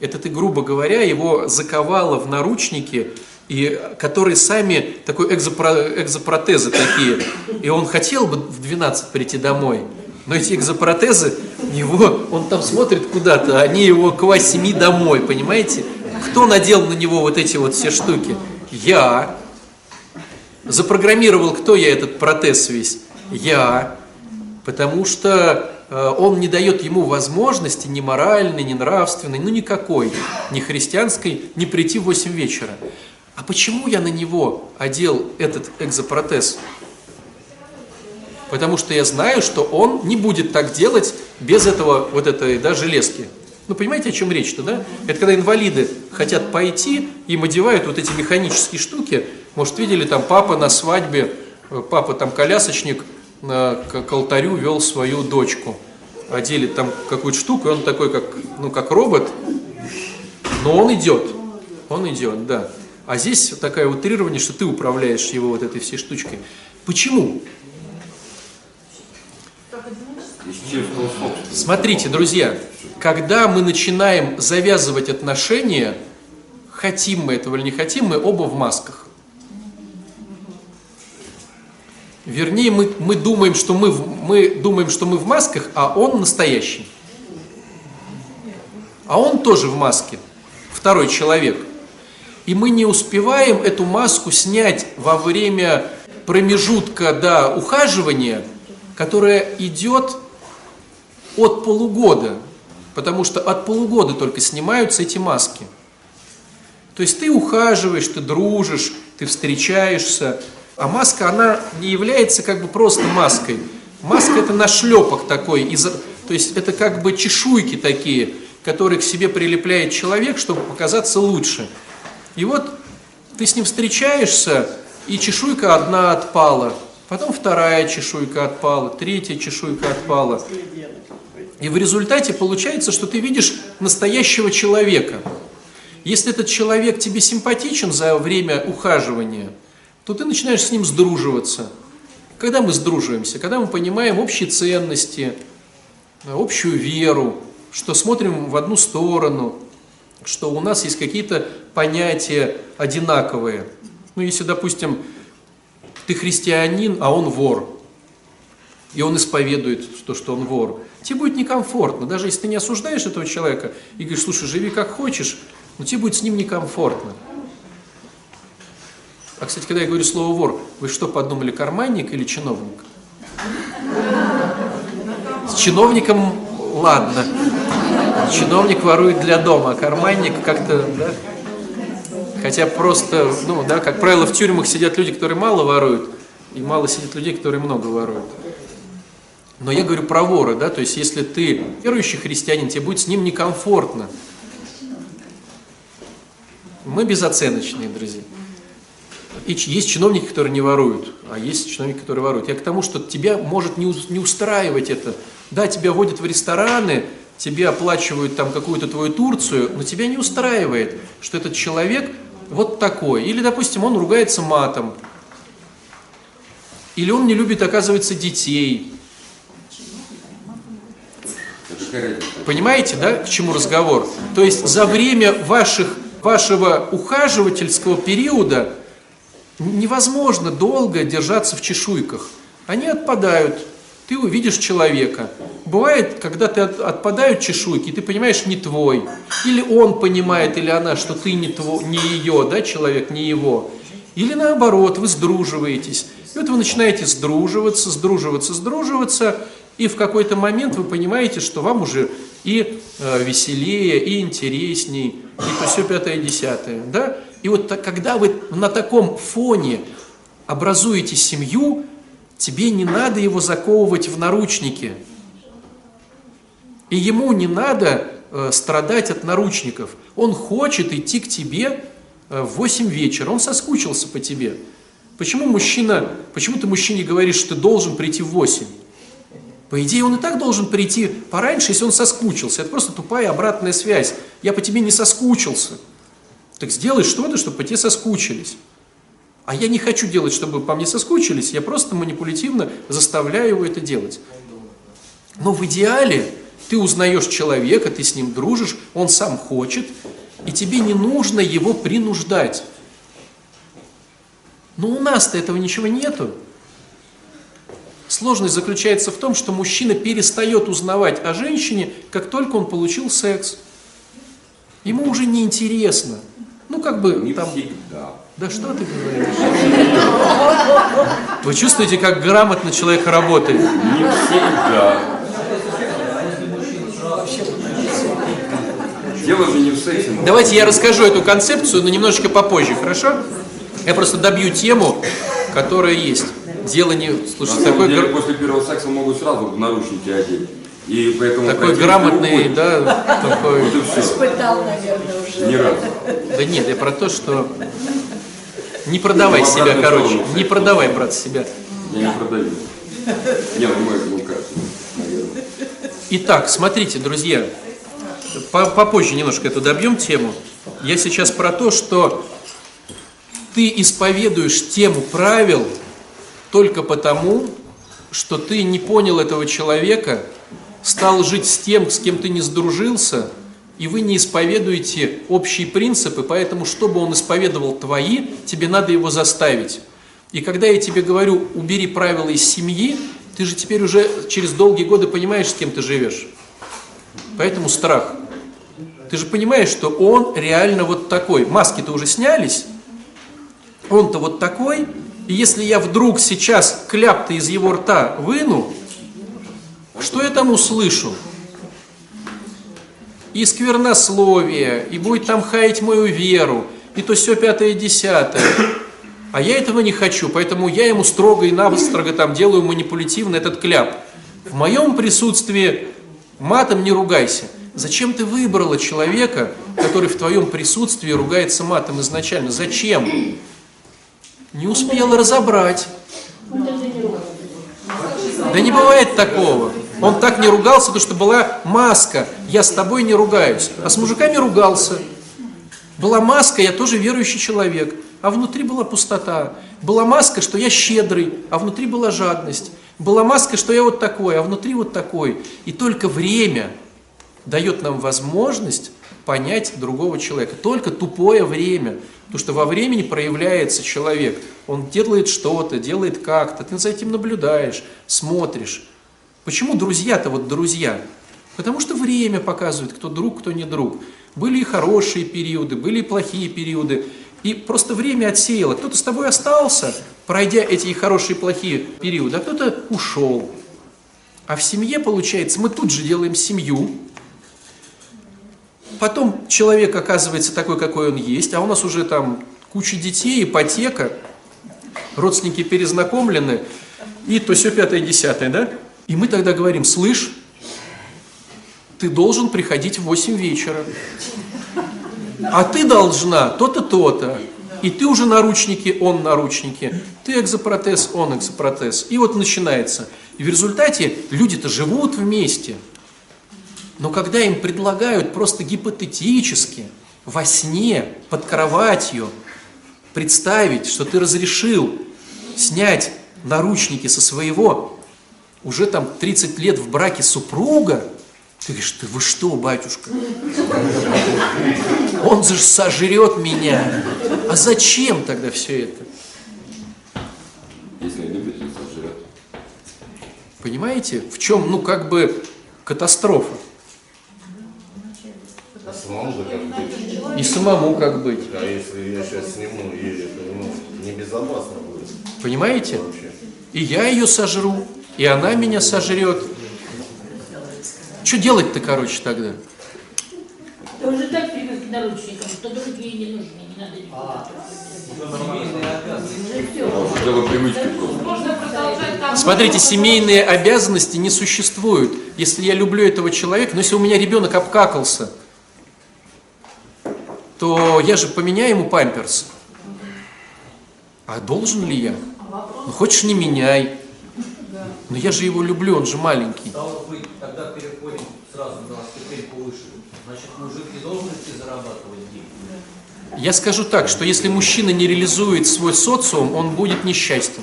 это ты, грубо говоря, его заковало в наручники, и, которые сами такой экзопро- экзопротезы такие. И он хотел бы в 12 прийти домой, но эти экзопротезы, его, он там смотрит куда-то, они его к 8 домой, понимаете? Кто надел на него вот эти вот все штуки? Я. Запрограммировал, кто я этот протез весь? Я. Потому что э, он не дает ему возможности ни моральной, ни нравственной, ну никакой, ни христианской, не прийти в 8 вечера. А почему я на него одел этот экзопротез? Потому что я знаю, что он не будет так делать без этого вот этой да, железки. Ну, понимаете, о чем речь-то, да? Это когда инвалиды хотят пойти, им одевают вот эти механические штуки. Может, видели, там папа на свадьбе, э, папа там колясочник к, к алтарю вел свою дочку. Одели там какую-то штуку, и он такой, как, ну, как робот, но он идет. Он идет, да. А здесь такое утрирование, что ты управляешь его вот этой всей штучкой. Почему? Смотрите, друзья, когда мы начинаем завязывать отношения, хотим мы этого или не хотим, мы оба в масках. Вернее, мы, мы, думаем, что мы, мы думаем, что мы в масках, а он настоящий. А он тоже в маске, второй человек. И мы не успеваем эту маску снять во время промежутка до ухаживания, которое идет от полугода, потому что от полугода только снимаются эти маски. То есть ты ухаживаешь, ты дружишь, ты встречаешься, а маска, она не является как бы просто маской. Маска это нашлепок такой, из, то есть это как бы чешуйки такие, которые к себе прилепляет человек, чтобы показаться лучше. И вот ты с ним встречаешься, и чешуйка одна отпала, потом вторая чешуйка отпала, третья чешуйка отпала. И в результате получается, что ты видишь настоящего человека. Если этот человек тебе симпатичен за время ухаживания, то ты начинаешь с ним сдруживаться. Когда мы сдруживаемся? Когда мы понимаем общие ценности, общую веру, что смотрим в одну сторону, что у нас есть какие-то понятия одинаковые. Ну, если, допустим, ты христианин, а он вор, и он исповедует то, что он вор, тебе будет некомфортно. Даже если ты не осуждаешь этого человека и говоришь, слушай, живи как хочешь, но тебе будет с ним некомфортно. А, кстати, когда я говорю слово вор, вы что подумали, карманник или чиновник? С чиновником ладно. Чиновник ворует для дома, а карманник как-то, да? Хотя просто, ну, да, как правило, в тюрьмах сидят люди, которые мало воруют, и мало сидят людей, которые много воруют. Но я говорю про вора, да, то есть если ты верующий христианин, тебе будет с ним некомфортно. Мы безоценочные, друзья. И есть чиновники, которые не воруют, а есть чиновники, которые воруют. Я к тому, что тебя может не устраивать это. Да, тебя водят в рестораны, тебе оплачивают там какую-то твою Турцию, но тебя не устраивает, что этот человек вот такой. Или, допустим, он ругается матом. Или он не любит, оказывается, детей. Понимаете, да, к чему разговор? То есть за время ваших, вашего ухаживательского периода невозможно долго держаться в чешуйках. Они отпадают, ты увидишь человека. Бывает, когда ты от, отпадают чешуйки, ты понимаешь, не твой. Или он понимает, или она, что ты не, твой, не ее, да, человек, не его. Или наоборот, вы сдруживаетесь. И вот вы начинаете сдруживаться, сдруживаться, сдруживаться, и в какой-то момент вы понимаете, что вам уже и э, веселее, и интересней, и то все пятое, десятое. Да? И вот когда вы на таком фоне образуете семью, тебе не надо его заковывать в наручники. И ему не надо э, страдать от наручников. Он хочет идти к тебе э, в 8 вечера, он соскучился по тебе. Почему мужчина, почему ты мужчине говоришь, что ты должен прийти в 8? По идее, он и так должен прийти пораньше, если он соскучился. Это просто тупая обратная связь. Я по тебе не соскучился. Так сделай что-то, чтобы по тебе соскучились. А я не хочу делать, чтобы по мне соскучились, я просто манипулятивно заставляю его это делать. Но в идеале ты узнаешь человека, ты с ним дружишь, он сам хочет, и тебе не нужно его принуждать. Но у нас-то этого ничего нету. Сложность заключается в том, что мужчина перестает узнавать о женщине, как только он получил секс. Ему уже не интересно. Ну, как бы Не там... всегда. Да что ты говоришь? Вы чувствуете, как грамотно человек работает? Не всегда. Дело же не в сексе. Давайте я расскажу эту концепцию, но немножечко попозже, хорошо? Я просто добью тему, которая есть. Дело не... Слушай, такой, деле, после первого секса могут сразу в наручники одеть. И поэтому такой грамотный, уходит. да, такой... (laughs) Вот. Испытал, наверное, уже. Ни разу. Да нет, я про то, что... Не продавай Ну, себя, короче. Не продавай, брат, себя. Я не продаю. Не, ну мой ну как, наверное. Итак, смотрите, друзья, по- попозже немножко эту добьем тему. Я сейчас про то, что ты исповедуешь тему правил только потому, что ты не понял этого человека, стал жить с тем, с кем ты не сдружился, и вы не исповедуете общие принципы, поэтому, чтобы он исповедовал твои, тебе надо его заставить. И когда я тебе говорю, убери правила из семьи, ты же теперь уже через долгие годы понимаешь, с кем ты живешь. Поэтому страх. Ты же понимаешь, что он реально вот такой. Маски-то уже снялись, он-то вот такой, и если я вдруг сейчас кляп-то из его рта выну, что я там услышу? И сквернословие, и будет там хаять мою веру, и то все пятое и десятое. А я этого не хочу, поэтому я ему строго и настрого там делаю манипулятивно этот кляп. В моем присутствии матом не ругайся. Зачем ты выбрала человека, который в твоем присутствии ругается матом изначально? Зачем? Не успела разобрать. Да не бывает такого. Он так не ругался, потому что была маска. Я с тобой не ругаюсь. А с мужиками ругался. Была маска, я тоже верующий человек. А внутри была пустота. Была маска, что я щедрый, а внутри была жадность. Была маска, что я вот такой, а внутри вот такой. И только время дает нам возможность понять другого человека. Только тупое время. Потому что во времени проявляется человек. Он делает что-то, делает как-то. Ты за этим наблюдаешь, смотришь. Почему друзья-то вот друзья? Потому что время показывает, кто друг, кто не друг. Были и хорошие периоды, были и плохие периоды. И просто время отсеяло. Кто-то с тобой остался, пройдя эти и хорошие и плохие периоды, а кто-то ушел. А в семье, получается, мы тут же делаем семью, Потом человек оказывается такой, какой он есть, а у нас уже там куча детей, ипотека, родственники перезнакомлены, и то все пятое, десятое, да? И мы тогда говорим, слышь, ты должен приходить в 8 вечера, а ты должна то-то, то-то, и ты уже наручники, он наручники, ты экзопротез, он экзопротез. И вот начинается. И в результате люди-то живут вместе – но когда им предлагают просто гипотетически, во сне, под кроватью, представить, что ты разрешил снять наручники со своего уже там 30 лет в браке супруга, ты говоришь, ты вы что, батюшка? Он же сожрет меня. А зачем тогда все это? Если любит, то сожрет. Понимаете, в чем, ну, как бы катастрофа? самому бы как быть. И самому как быть. А если я сейчас сниму, и это ну, небезопасно будет Понимаете? вообще. И я ее сожру, и она меня сожрет. Что делать-то, короче, тогда? Ты уже так привык к наручникам, что другие не нужны, не надо никуда. Просто. Можно продолжать там. Смотрите, семейные обязанности не существуют. Если я люблю этого человека, но если у меня ребенок обкакался, то я же поменяю ему памперс. А должен ли я? Ну, хочешь, не меняй. Но я же его люблю, он же маленький. Стало быть, тогда переходим сразу на ступеньку выше. Значит, мужик не должен идти зарабатывать деньги. Я скажу так, что если мужчина не реализует свой социум, он будет несчастен.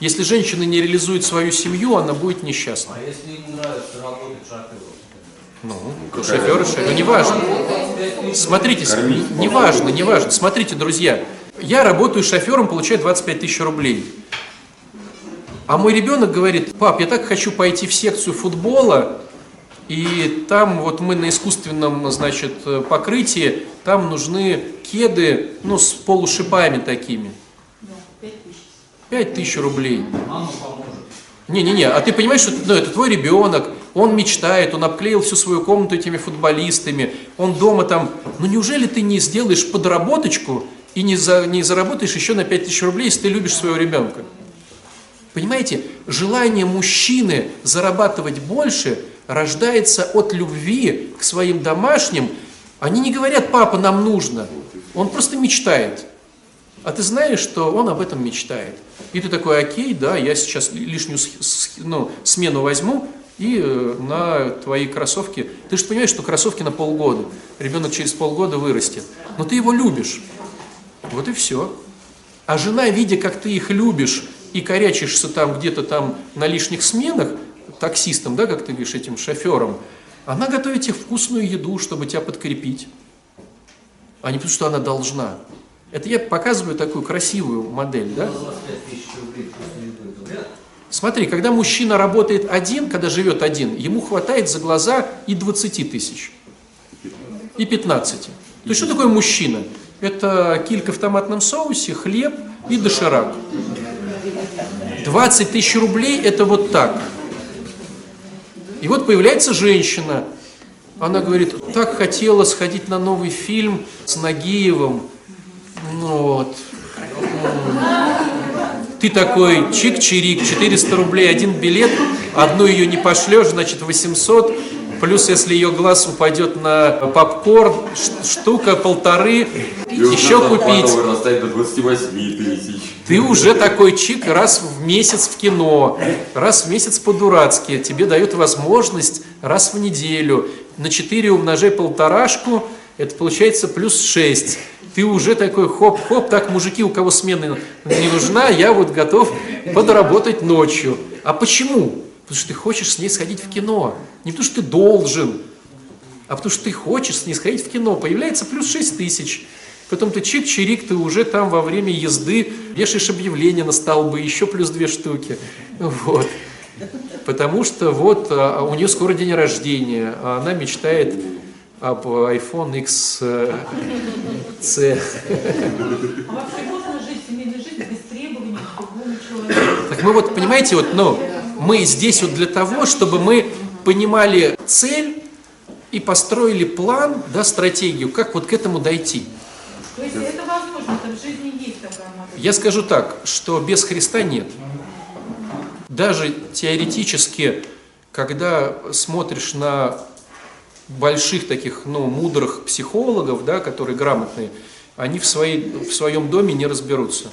Если женщина не реализует свою семью, она будет несчастна. А если ему нравится работать шофером? Ну, шофер, шофер, неважно. Смотрите, с- Кормить. неважно, неважно. Смотрите, друзья, я работаю шофером, получаю 25 тысяч рублей. А мой ребенок говорит, пап, я так хочу пойти в секцию футбола, и там вот мы на искусственном, значит, покрытии, там нужны кеды, ну, с полушипами такими. Пять тысяч рублей. Не-не-не, а ты понимаешь, что ну, это твой ребенок, он мечтает, он обклеил всю свою комнату этими футболистами, он дома там, ну неужели ты не сделаешь подработочку и не, за, не заработаешь еще на 5000 рублей, если ты любишь своего ребенка? Понимаете, желание мужчины зарабатывать больше рождается от любви к своим домашним. Они не говорят, папа, нам нужно. Он просто мечтает. А ты знаешь, что он об этом мечтает. И ты такой, окей, да, я сейчас лишнюю ну, смену возьму и э, на твои кроссовки. Ты же понимаешь, что кроссовки на полгода. Ребенок через полгода вырастет. Но ты его любишь. Вот и все. А жена, видя, как ты их любишь и корячишься там где-то там на лишних сменах, таксистом, да, как ты говоришь, этим шофером, она готовит тебе вкусную еду, чтобы тебя подкрепить. А не потому, что она должна. Это я показываю такую красивую модель, да? 25 тысяч рублей вкусной еды, это вряд ли. Смотри, когда мужчина работает один, когда живет один, ему хватает за глаза и 20 тысяч, и 15. То есть что такое мужчина? Это килька в томатном соусе, хлеб и доширак. 20 тысяч рублей – это вот так. И вот появляется женщина. Она говорит, так хотела сходить на новый фильм с Нагиевым. Ну вот. Ты такой чик-чирик, 400 рублей один билет, одну ее не пошлешь, значит 800, Плюс, если ее глаз упадет на попкорн, штука полторы, вот еще купить. до 28 тысяч. Ты уже такой чик раз в месяц в кино, раз в месяц по-дурацки. Тебе дают возможность раз в неделю. На 4 умножай полторашку, это получается плюс 6. Ты уже такой хоп-хоп, так мужики, у кого смена не нужна, я вот готов подработать ночью. А почему? Потому что ты хочешь с ней сходить в кино. Не потому что ты должен, а потому что ты хочешь с ней сходить в кино. Появляется плюс 6 тысяч. Потом ты чик-чирик, ты уже там во время езды вешаешь объявление на столбы, еще плюс две штуки. Вот. Потому что вот а, у нее скоро день рождения, а она мечтает об iPhone X э, C. А другому человеку? Так мы вот, понимаете, вот, ну, мы здесь вот для того, чтобы мы понимали цель и построили план, да, стратегию, как вот к этому дойти. То есть это возможно, это в жизни есть такая модель. Я скажу так, что без Христа нет. Даже теоретически, когда смотришь на больших таких, ну, мудрых психологов, да, которые грамотные, они в, своей, в своем доме не разберутся.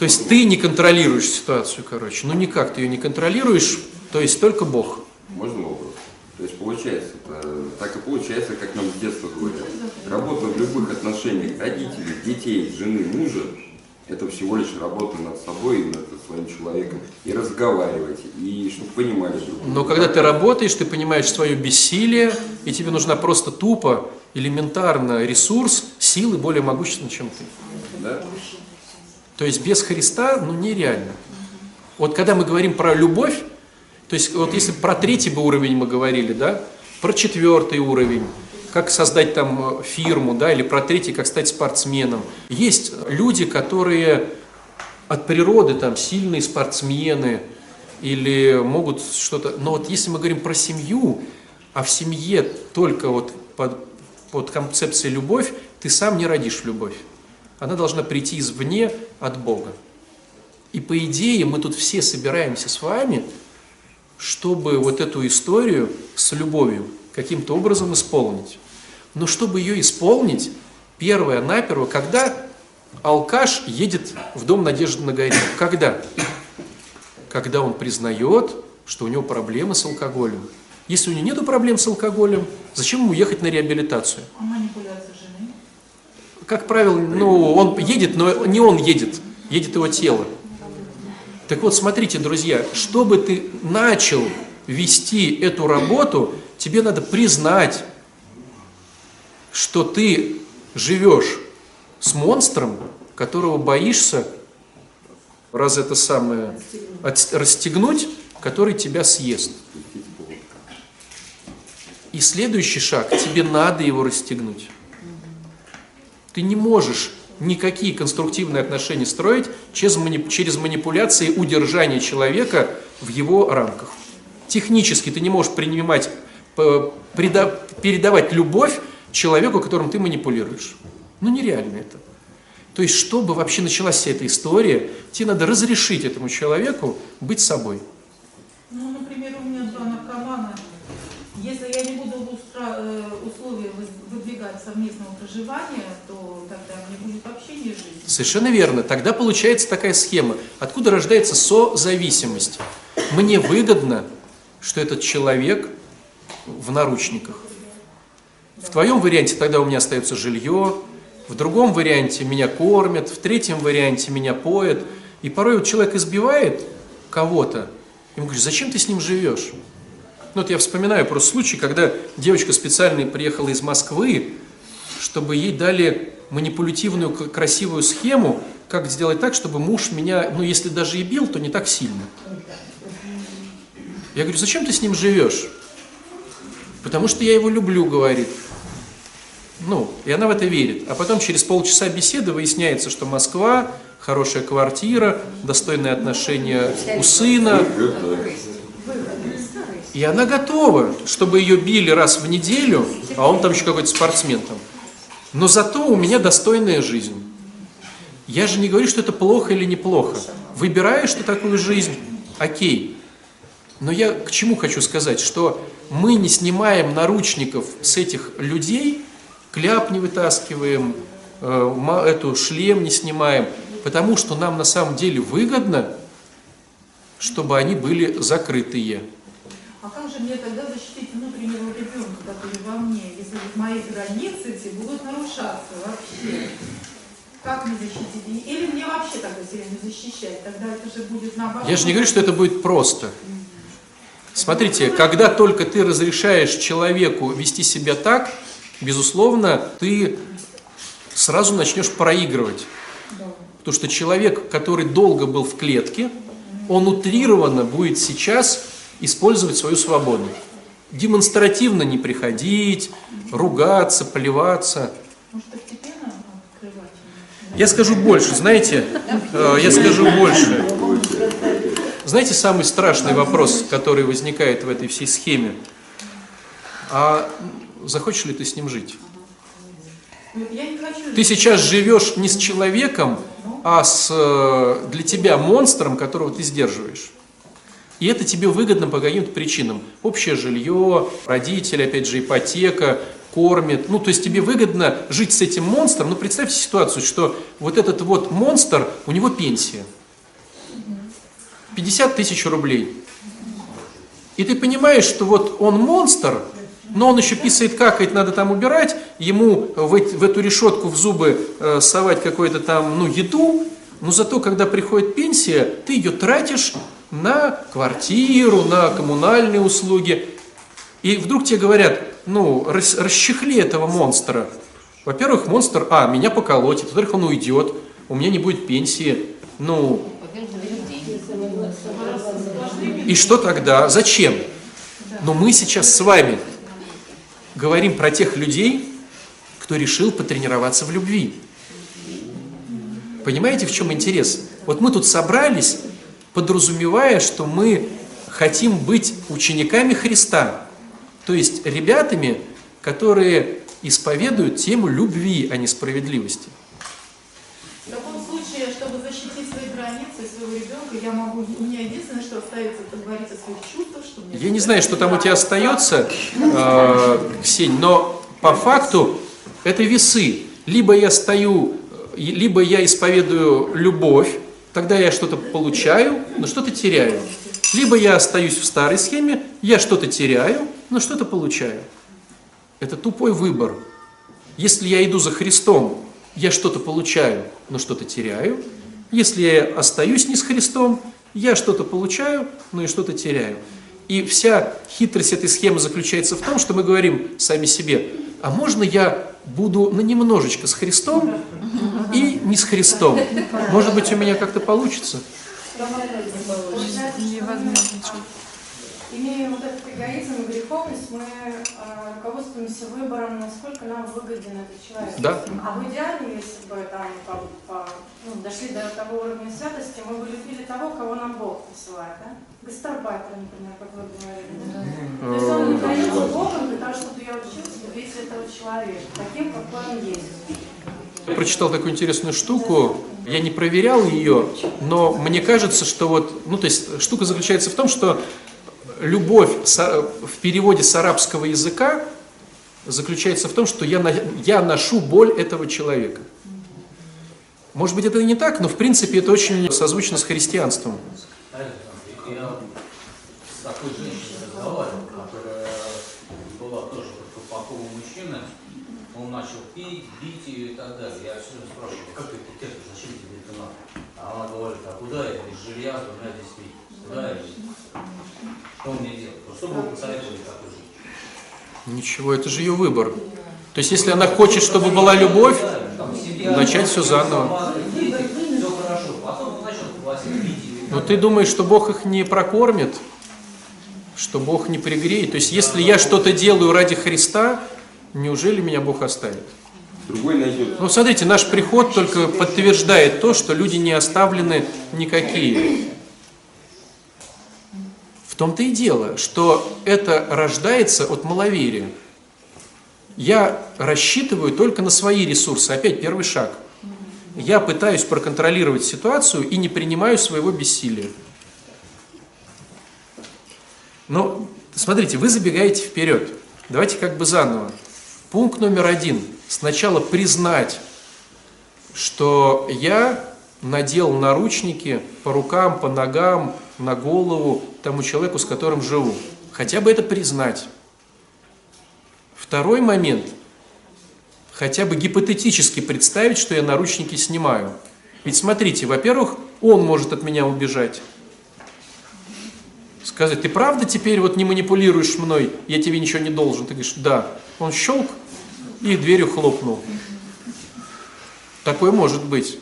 То есть ты не контролируешь ситуацию, короче. Ну никак ты ее не контролируешь, то есть только Бог. Можно вопрос? То есть получается, это, так и получается, как нам с детства говорят. Работа в любых отношениях родителей, детей, жены, мужа, это всего лишь работа над собой и над своим человеком. И разговаривать, и чтобы понимали друг друга. Но когда ты работаешь, ты понимаешь свое бессилие, и тебе нужна просто тупо, элементарно ресурс, силы более могущественны, чем ты. Да? То есть без Христа, ну, нереально. Вот когда мы говорим про любовь, то есть вот если про третий бы уровень мы говорили, да, про четвертый уровень, как создать там э, фирму, да, или про третий, как стать спортсменом. Есть люди, которые от природы там сильные спортсмены или могут что-то... Но вот если мы говорим про семью, а в семье только вот под, под концепцией любовь, ты сам не родишь любовь. Она должна прийти извне от Бога. И по идее мы тут все собираемся с вами, чтобы вот эту историю с любовью каким-то образом исполнить. Но чтобы ее исполнить, первое наперво, когда алкаш едет в дом Надежды на горе? Когда? Когда он признает, что у него проблемы с алкоголем. Если у него нет проблем с алкоголем, зачем ему ехать на реабилитацию? А манипуляция жены? Как правило, ну, он едет, но не он едет, едет его тело. Так вот, смотрите, друзья, чтобы ты начал вести эту работу, тебе надо признать, что ты живешь с монстром, которого боишься, раз это самое, от- расстегнуть, который тебя съест. И следующий шаг, тебе надо его расстегнуть. Ты не можешь никакие конструктивные отношения строить через, мани- через манипуляции удержания человека в его рамках. Технически ты не можешь принимать, преда- передавать любовь человеку, которым ты манипулируешь. Ну нереально это. То есть, чтобы вообще началась вся эта история, тебе надо разрешить этому человеку быть собой. Ну, например, у меня два наркомана. Если я не буду э, условия выдвигать совместного проживания, то тогда не будет вообще не жизни. Совершенно верно. Тогда получается такая схема. Откуда рождается созависимость? Мне выгодно, что этот человек в наручниках. В твоем варианте тогда у меня остается жилье, в другом варианте меня кормят, в третьем варианте меня поят. И порой вот человек избивает кого-то, ему говоришь, зачем ты с ним живешь? Ну, вот я вспоминаю просто случай, когда девочка специально приехала из Москвы, чтобы ей дали манипулятивную красивую схему, как сделать так, чтобы муж меня, ну, если даже и бил, то не так сильно. Я говорю, зачем ты с ним живешь? Потому что я его люблю, говорит. Ну, и она в это верит. А потом через полчаса беседы выясняется, что Москва, хорошая квартира, достойное отношение у сына. И она готова, чтобы ее били раз в неделю, а он там еще какой-то спортсмен там. Но зато у меня достойная жизнь. Я же не говорю, что это плохо или неплохо. Выбираешь ты такую жизнь, окей. Но я к чему хочу сказать, что мы не снимаем наручников с этих людей, кляп не вытаскиваем, э, эту шлем не снимаем, потому что нам на самом деле выгодно, чтобы они были закрытые. А как же мне тогда защитить внутреннего ребенка, который во мне, если мои границы эти будут нарушаться вообще? Как мне защитить? Или мне вообще тогда себя не защищать? Тогда это же будет наоборот. Я же не говорю, что это будет просто. Смотрите, когда только ты разрешаешь человеку вести себя так, безусловно, ты сразу начнешь проигрывать. Потому что человек, который долго был в клетке, он утрированно будет сейчас использовать свою свободу. Демонстративно не приходить, ругаться, плеваться. Может, постепенно открывать? Я скажу больше, знаете, э, я скажу больше. Знаете, самый страшный вопрос, который возникает в этой всей схеме? А захочешь ли ты с ним жить? Ты сейчас живешь не с человеком, а с э, для тебя монстром, которого ты сдерживаешь. И это тебе выгодно по каким-то причинам. Общее жилье, родители, опять же, ипотека, кормят. Ну, то есть тебе выгодно жить с этим монстром. Ну, представьте ситуацию, что вот этот вот монстр, у него пенсия. 50 тысяч рублей. И ты понимаешь, что вот он монстр, но он еще писает, какает, надо там убирать, ему в эту решетку в зубы э, совать какую-то там, ну, еду, но зато, когда приходит пенсия, ты ее тратишь на квартиру, на коммунальные услуги. И вдруг тебе говорят, ну, рас- расчехли этого монстра. Во-первых, монстр, а, меня поколотит, во-вторых, он уйдет, у меня не будет пенсии. Ну, и что тогда? Зачем? Но мы сейчас с вами говорим про тех людей, кто решил потренироваться в любви. Понимаете, в чем интерес? Вот мы тут собрались, подразумевая, что мы хотим быть учениками Христа, то есть ребятами, которые исповедуют тему любви, а не справедливости. В таком случае, чтобы защитить свои границы, своего ребенка, я могу, у меня единственное, что остается, это говорить о своих чувствах, что мне... Я не знаю, что там у тебя остается, э, Ксень, но по факту это весы. Либо я стою, либо я исповедую любовь, тогда я что-то получаю, но что-то теряю. Либо я остаюсь в старой схеме, я что-то теряю, но что-то получаю. Это тупой выбор. Если я иду за Христом, я что-то получаю, но что-то теряю. Если я остаюсь не с Христом, я что-то получаю, но и что-то теряю. И вся хитрость этой схемы заключается в том, что мы говорим сами себе, а можно я буду на немножечко с Христом и не с Христом? Может быть, у меня как-то получится? Имея вот этот эгоизм и греховность, мы э, руководствуемся выбором, насколько нам выгоден этот человек. Да. А в идеале, если бы там по- по- ну, дошли до того уровня святости, мы бы любили того, кого нам Бог посылает, да? Гастарбайтера, например, как вы говорили. То есть он не дает Богом для того, чтобы я учился любить этого человека, таким, какой он есть. Я прочитал такую интересную штуку, я не проверял ее, но мне кажется, что вот, ну то есть штука заключается в том, что любовь в переводе с арабского языка заключается в том, что я, на- я ношу боль этого человека. Может быть, это и не так, но в принципе это очень созвучно с христианством. Знаете, там, Я с такой женщиной разговаривал, которая была тоже такого мужчины. Пить, бить ее и так далее. Я все время спрашиваю, как ты это терпишь, зачем тебе это надо? А она говорит, а куда я без жилья, с двумя детьми? Куда я? Что мне делать? Вот Что бы вы посоветовали такой женщине? Ничего, это же ее выбор. То есть, если она хочет, чтобы была любовь, начать заново. все или но ты думаешь, что Бог их не прокормит, что Бог не пригреет. То есть, если я что-то делаю ради Христа, неужели меня Бог оставит? Другой найдет. Ну, смотрите, наш приход только подтверждает то, что люди не оставлены никакие. В том-то и дело, что это рождается от маловерия. Я рассчитываю только на свои ресурсы. Опять первый шаг. Я пытаюсь проконтролировать ситуацию и не принимаю своего бессилия. Но смотрите, вы забегаете вперед. Давайте как бы заново. Пункт номер один. Сначала признать, что я надел наручники по рукам, по ногам, на голову тому человеку, с которым живу. Хотя бы это признать. Второй момент. Хотя бы гипотетически представить, что я наручники снимаю. Ведь смотрите, во-первых, он может от меня убежать. Сказать, ты правда теперь вот не манипулируешь мной, я тебе ничего не должен. Ты говоришь, да. Он щелк и дверью хлопнул. Такое может быть.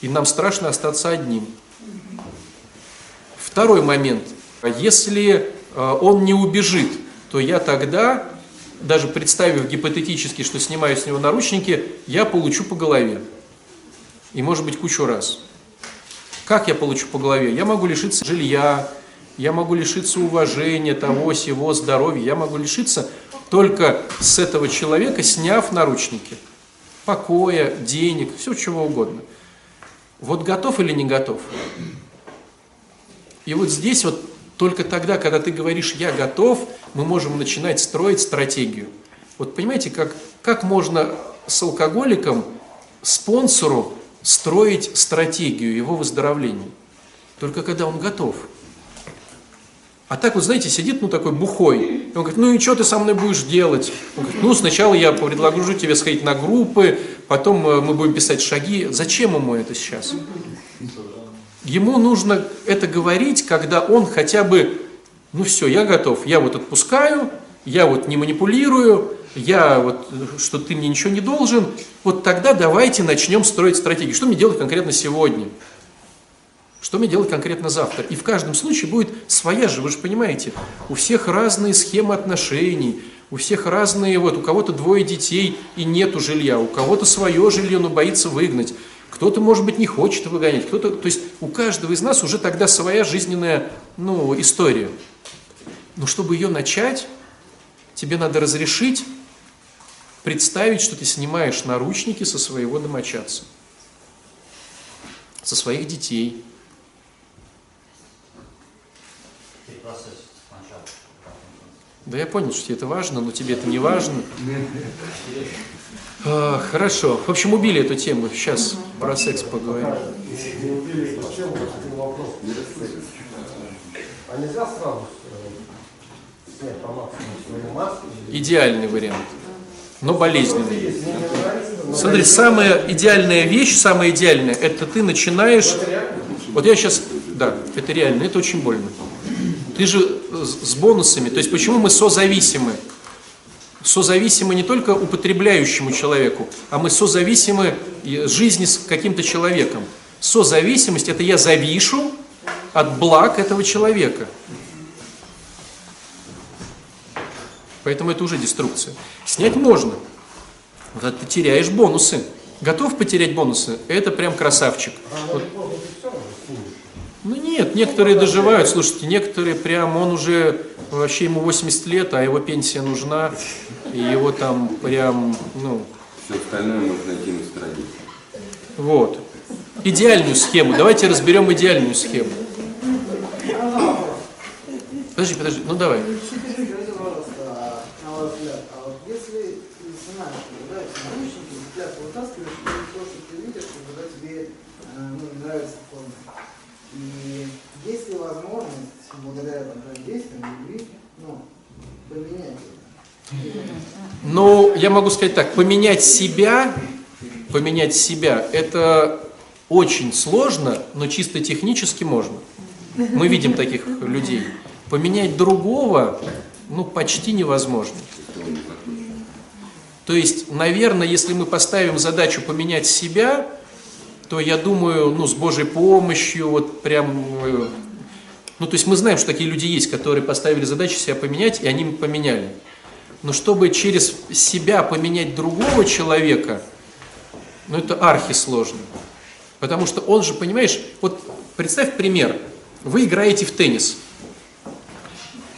И нам страшно остаться одним. Второй момент. Если э, он не убежит, то я тогда, даже представив гипотетически, что снимаю с него наручники, я получу по голове. И может быть кучу раз. Как я получу по голове? Я могу лишиться жилья, я могу лишиться уважения, того, сего, здоровья. Я могу лишиться только с этого человека, сняв наручники. Покоя, денег, все чего угодно. Вот готов или не готов? И вот здесь вот только тогда, когда ты говоришь «я готов», мы можем начинать строить стратегию. Вот понимаете, как, как можно с алкоголиком, спонсору строить стратегию его выздоровления? Только когда он готов. А так вот, знаете, сидит, ну, такой бухой. И он говорит, ну и что ты со мной будешь делать? Он говорит, ну, сначала я предложу тебе сходить на группы, потом э, мы будем писать шаги. Зачем ему это сейчас? Ему нужно это говорить, когда он хотя бы, ну все, я готов, я вот отпускаю, я вот не манипулирую, я вот, что ты мне ничего не должен, вот тогда давайте начнем строить стратегию. Что мне делать конкретно сегодня? Что мне делать конкретно завтра? И в каждом случае будет своя же, вы же понимаете, у всех разные схемы отношений, у всех разные, вот у кого-то двое детей и нету жилья, у кого-то свое жилье, но боится выгнать, кто-то, может быть, не хочет выгонять, кто-то, то есть у каждого из нас уже тогда своя жизненная, ну, история. Но чтобы ее начать, тебе надо разрешить представить, что ты снимаешь наручники со своего домочадца, со своих детей, Да я понял, что тебе это важно, но тебе это не важно. А, хорошо. В общем, убили эту тему. Сейчас про секс поговорим. А нельзя сразу снять по максимуму Идеальный вариант, но болезненный. Смотри, самая идеальная вещь, самая идеальная, это ты начинаешь... Вот я сейчас... Да, это реально, это очень больно. Ты же с бонусами. То есть почему мы созависимы? Созависимы не только употребляющему человеку, а мы созависимы жизни с каким-то человеком. Созависимость – это я завишу от благ этого человека. Поэтому это уже деструкция. Снять можно. Вот ты теряешь бонусы. Готов потерять бонусы? Это прям красавчик. Вот. Ну нет, некоторые доживают, слушайте, некоторые прям, он уже, вообще ему 80 лет, а его пенсия нужна, и его там прям, ну... Все остальное можно найти на стороне. Вот. Идеальную схему, давайте разберем идеальную схему. Подожди, подожди, ну давай. И есть ли возможность, благодаря там, действиям любви, ну, поменять это? Ну, я могу сказать так, поменять себя, поменять себя, это очень сложно, но чисто технически можно. Мы видим таких людей. Поменять другого, ну, почти невозможно. То есть, наверное, если мы поставим задачу поменять себя, то я думаю, ну, с Божьей помощью, вот прям, э, ну, то есть мы знаем, что такие люди есть, которые поставили задачу себя поменять, и они поменяли. Но чтобы через себя поменять другого человека, ну, это архи сложно. Потому что он же, понимаешь, вот представь пример. Вы играете в теннис.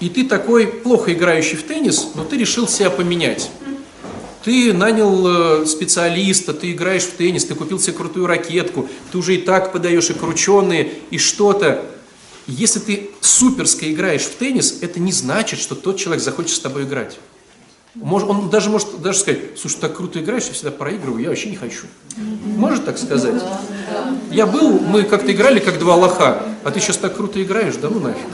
И ты такой плохо играющий в теннис, но ты решил себя поменять. Ты нанял э, специалиста, ты играешь в теннис, ты купил себе крутую ракетку, ты уже и так подаешь и крученые, и что-то. если ты суперско играешь в теннис, это не значит, что тот человек захочет с тобой играть. Может, он даже может даже сказать, слушай, так круто играешь, я всегда проигрываю, я вообще не хочу. Может так сказать? Я был, мы как-то играли как два лоха, а ты сейчас так круто играешь, да ну нафиг.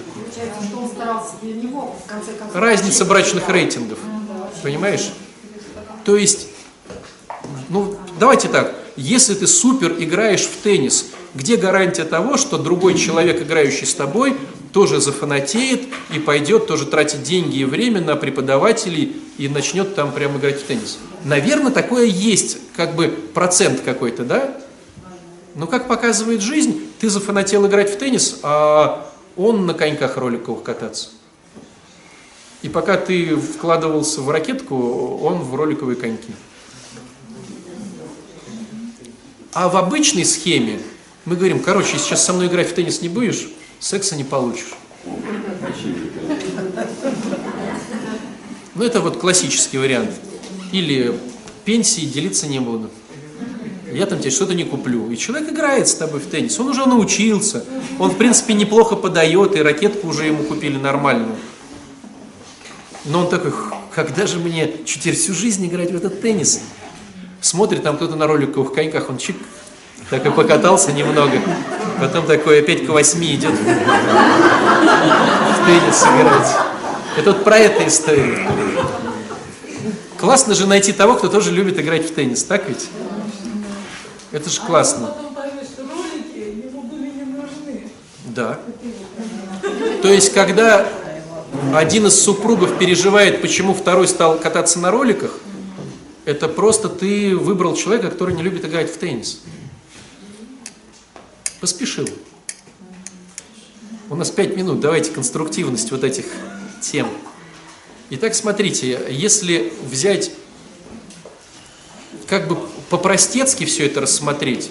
Разница брачных рейтингов, понимаешь? То есть, ну давайте так, если ты супер играешь в теннис, где гарантия того, что другой человек, играющий с тобой, тоже зафанатеет и пойдет тоже тратить деньги и время на преподавателей и начнет там прямо играть в теннис. Наверное, такое есть, как бы процент какой-то, да? Но как показывает жизнь, ты зафанател играть в теннис, а он на коньках роликовых кататься. И пока ты вкладывался в ракетку, он в роликовые коньки. А в обычной схеме мы говорим, короче, сейчас со мной играть в теннис не будешь, секса не получишь. Ну, это вот классический вариант. Или пенсии делиться не буду. Я там тебе что-то не куплю. И человек играет с тобой в теннис. Он уже научился. Он, в принципе, неплохо подает, и ракетку уже ему купили нормальную. Но он такой, когда же мне теперь всю жизнь играть в этот теннис? Смотрит, там кто-то на роликовых коньках, он чик, так и покатался немного. Потом такой опять к восьми идет в теннис играть. Это вот про эту историю. Классно же найти того, кто тоже любит играть в теннис, так ведь? Это же классно. Нужны. Да. То есть, когда один из супругов переживает, почему второй стал кататься на роликах, это просто ты выбрал человека, который не любит играть в теннис. Поспешил. У нас пять минут, давайте конструктивность вот этих тем. Итак, смотрите, если взять как бы по-простецки все это рассмотреть,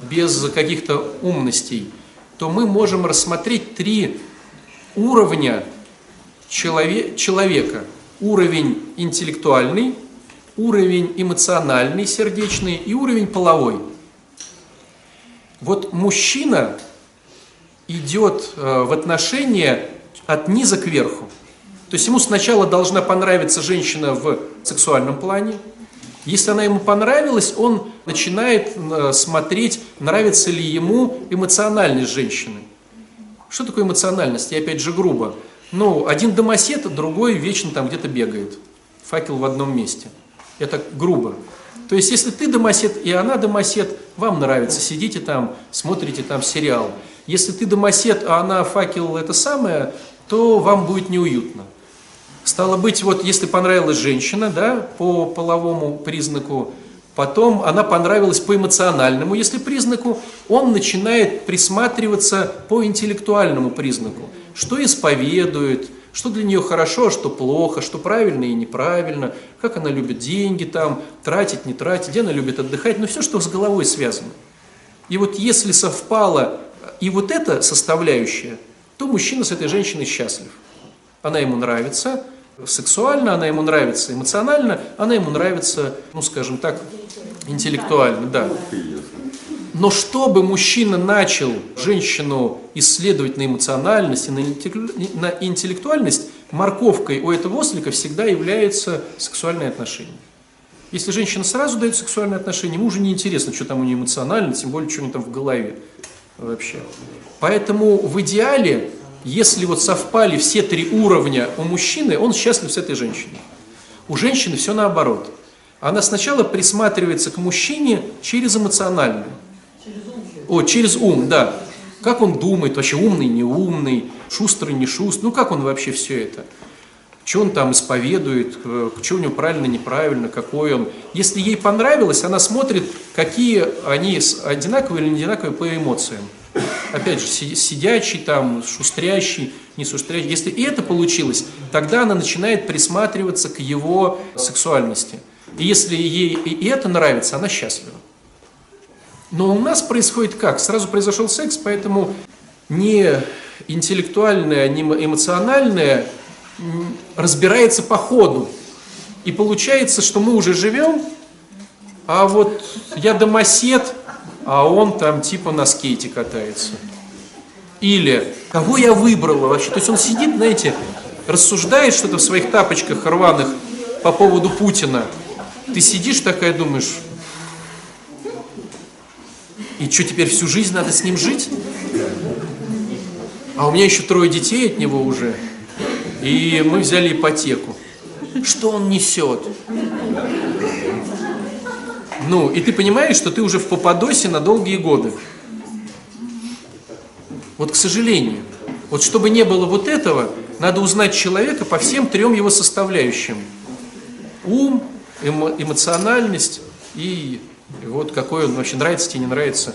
без каких-то умностей, то мы можем рассмотреть три уровня челове человека. Уровень интеллектуальный, уровень эмоциональный, сердечный и уровень половой. Вот мужчина идет э, в отношения от низа к верху. То есть ему сначала должна понравиться женщина в сексуальном плане. Если она ему понравилась, он начинает э, смотреть, нравится ли ему эмоциональность женщины. Что такое эмоциональность? Я опять же грубо. Ну, один домосед, другой вечно там где-то бегает. Факел в одном месте. Это грубо. То есть, если ты домосед и она домосед, вам нравится, сидите там, смотрите там сериал. Если ты домосед, а она факел это самое, то вам будет неуютно. Стало быть, вот если понравилась женщина, да, по половому признаку, потом она понравилась по эмоциональному, если признаку, он начинает присматриваться по интеллектуальному признаку. Что исповедует, что для нее хорошо, а что плохо, что правильно и неправильно, как она любит деньги там, тратить, не тратить, где она любит отдыхать, ну все, что с головой связано. И вот если совпало и вот эта составляющая, то мужчина с этой женщиной счастлив. Она ему нравится сексуально, она ему нравится эмоционально, она ему нравится, ну скажем так, интеллектуально, да. Но чтобы мужчина начал женщину исследовать на эмоциональность и на интеллектуальность, морковкой у этого ослика всегда является сексуальные отношения. Если женщина сразу дает сексуальные отношения, ему уже не интересно, что там у нее эмоционально, тем более, что у нее там в голове вообще. Поэтому в идеале, если вот совпали все три уровня у мужчины, он счастлив с этой женщиной. У женщины все наоборот. Она сначала присматривается к мужчине через эмоциональную. О, через ум, да. Как он думает, вообще умный, не умный, шустрый, не шустрый, ну как он вообще все это? Что он там исповедует, что у него правильно, неправильно, какой он. Если ей понравилось, она смотрит, какие они одинаковые или не одинаковые по эмоциям. Опять же, сидячий там, шустрящий, не шустрящий. Если и это получилось, тогда она начинает присматриваться к его сексуальности. И если ей и это нравится, она счастлива. Но у нас происходит как? Сразу произошел секс, поэтому не интеллектуальное, не эмоциональное разбирается по ходу. И получается, что мы уже живем, а вот я домосед, а он там типа на скейте катается. Или кого я выбрала вообще? То есть он сидит, знаете, рассуждает что-то в своих тапочках рваных по поводу Путина. Ты сидишь такая, думаешь, и что, теперь всю жизнь надо с ним жить? А у меня еще трое детей от него уже. И мы взяли ипотеку. Что он несет? Ну, и ты понимаешь, что ты уже в Попадосе на долгие годы. Вот, к сожалению. Вот чтобы не было вот этого, надо узнать человека по всем трем его составляющим. Ум, эмо, эмоциональность и вот какой он вообще нравится тебе, не нравится,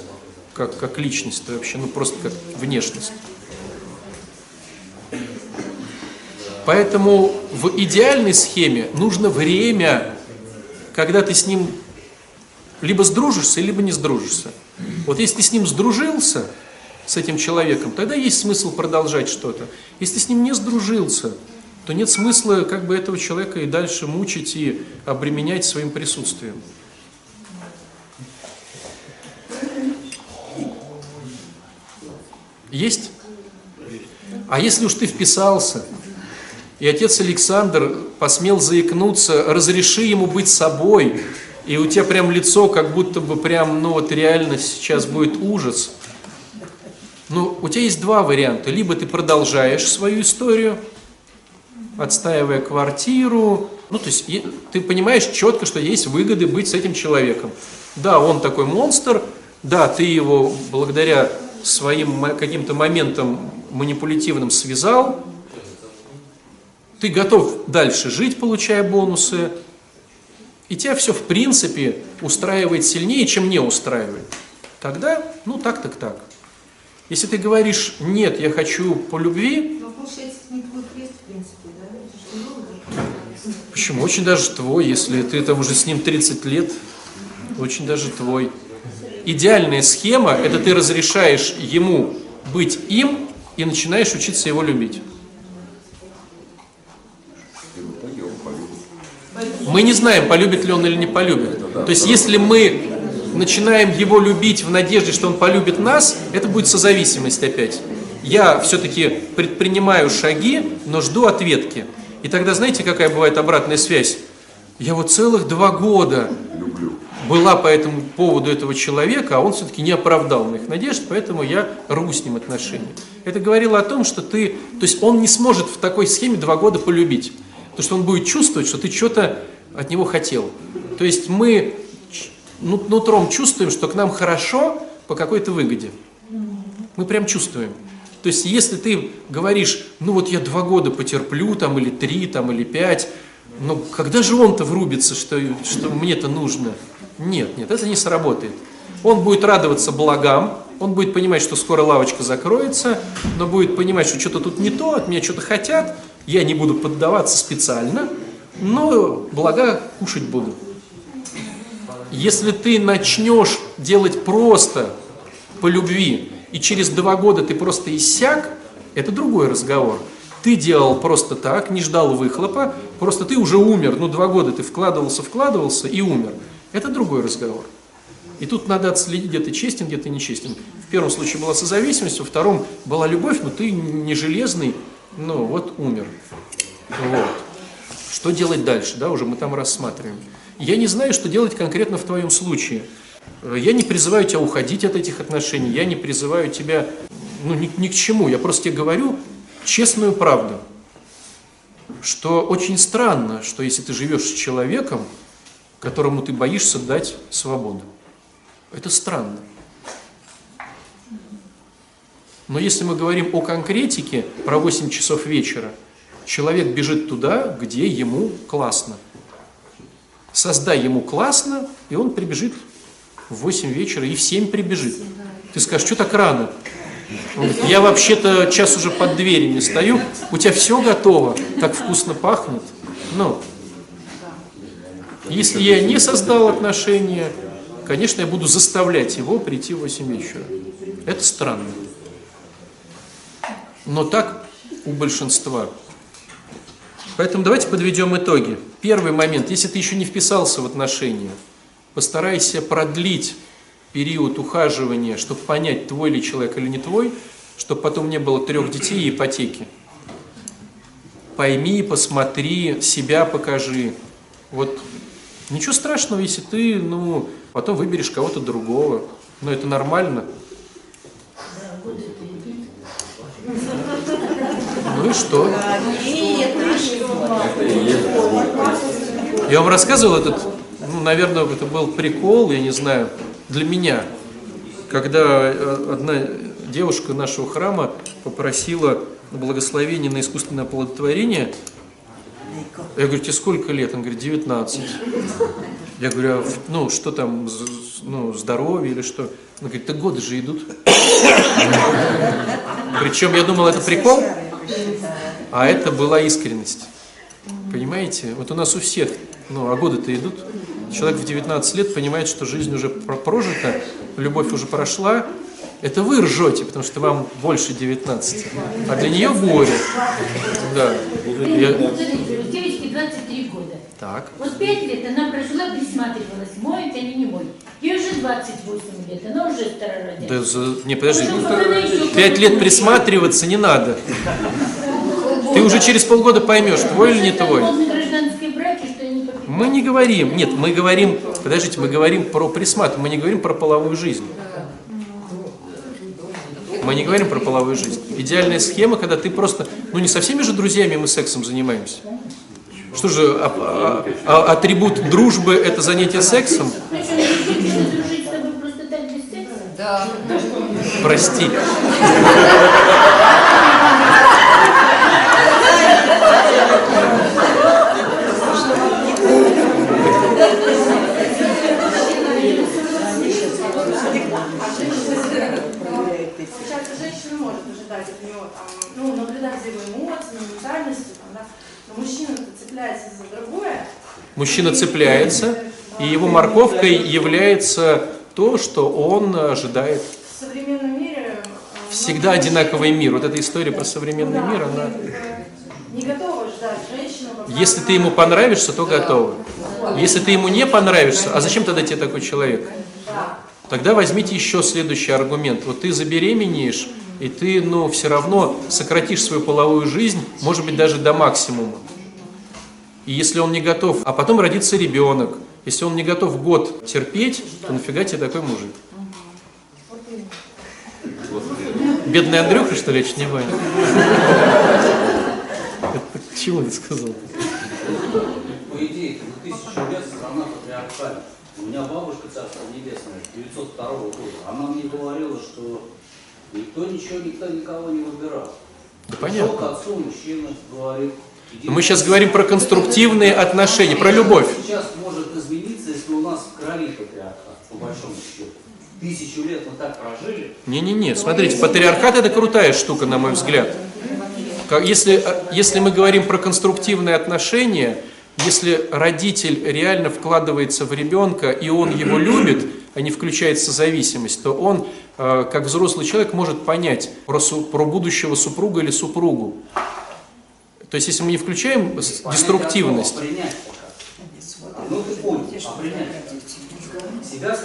как, как личность вообще, ну просто как внешность. Поэтому в идеальной схеме нужно время, когда ты с ним либо сдружишься, либо не сдружишься. Вот если ты с ним сдружился, с этим человеком, тогда есть смысл продолжать что-то. Если ты с ним не сдружился, то нет смысла как бы этого человека и дальше мучить и обременять своим присутствием. Есть? А если уж ты вписался, и отец Александр посмел заикнуться, разреши ему быть собой, и у тебя прям лицо, как будто бы прям, ну вот реально сейчас будет ужас. Ну, у тебя есть два варианта. Либо ты продолжаешь свою историю, отстаивая квартиру. Ну, то есть ты понимаешь четко, что есть выгоды быть с этим человеком. Да, он такой монстр, да, ты его благодаря своим каким-то моментам манипулятивным связал, ты готов дальше жить, получая бонусы, и тебя все в принципе устраивает сильнее, чем не устраивает. Тогда, ну так, так, так. Если ты говоришь, нет, я хочу по любви, это? Почему? Очень даже твой, если ты там уже с ним 30 лет, очень даже твой. Идеальная схема – это ты разрешаешь ему быть им и начинаешь учиться его любить. Мы не знаем, полюбит ли он или не полюбит. То есть, если мы начинаем его любить в надежде, что он полюбит нас, это будет созависимость опять. Я все-таки предпринимаю шаги, но жду ответки. И тогда знаете, какая бывает обратная связь? Я вот целых два года была по этому поводу этого человека, а он все-таки не оправдал моих надежд, поэтому я рву с ним отношения. Это говорило о том, что ты, то есть он не сможет в такой схеме два года полюбить, потому что он будет чувствовать, что ты что-то от него хотел. То есть мы нутром чувствуем, что к нам хорошо по какой-то выгоде. Мы прям чувствуем. То есть, если ты говоришь, ну вот я два года потерплю, там, или три, там, или пять, ну когда же он-то врубится, что, что мне-то нужно? Нет, нет, это не сработает. Он будет радоваться благам, он будет понимать, что скоро лавочка закроется, но будет понимать, что что-то тут не то, от меня что-то хотят, я не буду поддаваться специально, но блага кушать буду. Если ты начнешь делать просто по любви, и через два года ты просто иссяк, это другой разговор. Ты делал просто так, не ждал выхлопа, просто ты уже умер. Ну, два года ты вкладывался, вкладывался и умер. Это другой разговор. И тут надо отследить, где ты честен, где ты нечестен. В первом случае была созависимость, во втором была любовь, но ты не железный, ну вот умер. Вот. Что делать дальше, да, уже мы там рассматриваем. Я не знаю, что делать конкретно в твоем случае. Я не призываю тебя уходить от этих отношений, я не призываю тебя ну, ни, ни к чему. Я просто тебе говорю честную правду, что очень странно, что если ты живешь с человеком, которому ты боишься дать свободу. Это странно. Но если мы говорим о конкретике про 8 часов вечера, человек бежит туда, где ему классно – Создай ему классно, и он прибежит в 8 вечера и в 7 прибежит. Ты скажешь, что так рано? Я вообще-то час уже под дверями стою, у тебя все готово, так вкусно пахнет. Но если я не создал отношения, конечно, я буду заставлять его прийти в 8 вечера. Это странно. Но так у большинства. Поэтому давайте подведем итоги. Первый момент, если ты еще не вписался в отношения, постарайся продлить период ухаживания, чтобы понять, твой ли человек или не твой, чтобы потом не было трех детей и ипотеки. Пойми, посмотри, себя покажи. Вот ничего страшного, если ты, ну, потом выберешь кого-то другого. Но это нормально. Ну и что? Я вам рассказывал этот, ну, наверное, это был прикол, я не знаю, для меня, когда э, одна девушка нашего храма попросила благословение на искусственное оплодотворение. Я говорю, тебе сколько лет? Он говорит, 19. Я говорю, а, ну, что там, ну, здоровье или что? Он говорит, да годы же идут. Причем я думал, это прикол, а это была искренность. Понимаете? Вот у нас у всех, ну, а годы-то идут. Человек в 19 лет понимает, что жизнь уже прожита, любовь уже прошла. Это вы ржете, потому что вам больше 19. А для нее горе. Да. Я... Девочке 23 года. Так. Вот 5 лет она прожила, присматривалась, моет они не моют. Ей уже 28 лет, она уже старородящая. Да, за... не, подожди. Пять лет присматриваться не надо. Ты уже через полгода поймешь, твой или не твой. Мы не говорим, нет, мы говорим, подождите, мы говорим про присматривание, мы не говорим про половую жизнь. Мы не говорим про половую жизнь. Идеальная схема, когда ты просто, ну не со всеми же друзьями мы сексом занимаемся. Что же, а, а, а, атрибут дружбы это занятие сексом? Прости. Может ожидать от него, там, ну, наблюдать за его эмоциями, ментальностью, там, да, но мужчина цепляется за другое. Мужчина цепляется, и его морковкой является то, что он ожидает. В современном мире... э, Всегда одинаковый мир. Вот эта история про современный да, мир, она... Не готова ждать женщину. Если ты ему понравишься, то готова. Если ты ему не понравишься, а зачем тогда тебе такой человек? Да. Тогда возьмите еще следующий аргумент. Вот ты забеременеешь, и ты, ну, все равно сократишь свою половую жизнь, может быть, даже до максимума. И если он не готов, а потом родится ребенок, если он не готов год терпеть, то нафига тебе такой мужик? Бедный Андрюха, что ли, я чуть не понял. (laughs) Чему ты сказал? По идее, на тысячу лет страна патриархальна. У меня бабушка, царство небесное, 902 года, она мне говорила, что никто ничего, никто никого не выбирал. Да понятно. к отцу мужчина, говорит... мы сейчас говорим про конструктивные отношения, про любовь. Сейчас может измениться, если у нас в крови патриархат, по большому счету. Тысячу лет мы так прожили, Не-не-не, смотрите, патриархат это крутая штука, на мой взгляд. Если, э, если мы говорим про конструктивные отношения, если родитель реально вкладывается в ребенка и он его любит, а не включается зависимость, то он, как взрослый человек, может понять про, су- про будущего супруга или супругу. То есть, если мы не включаем с- понять деструктивность, принять пока. Ну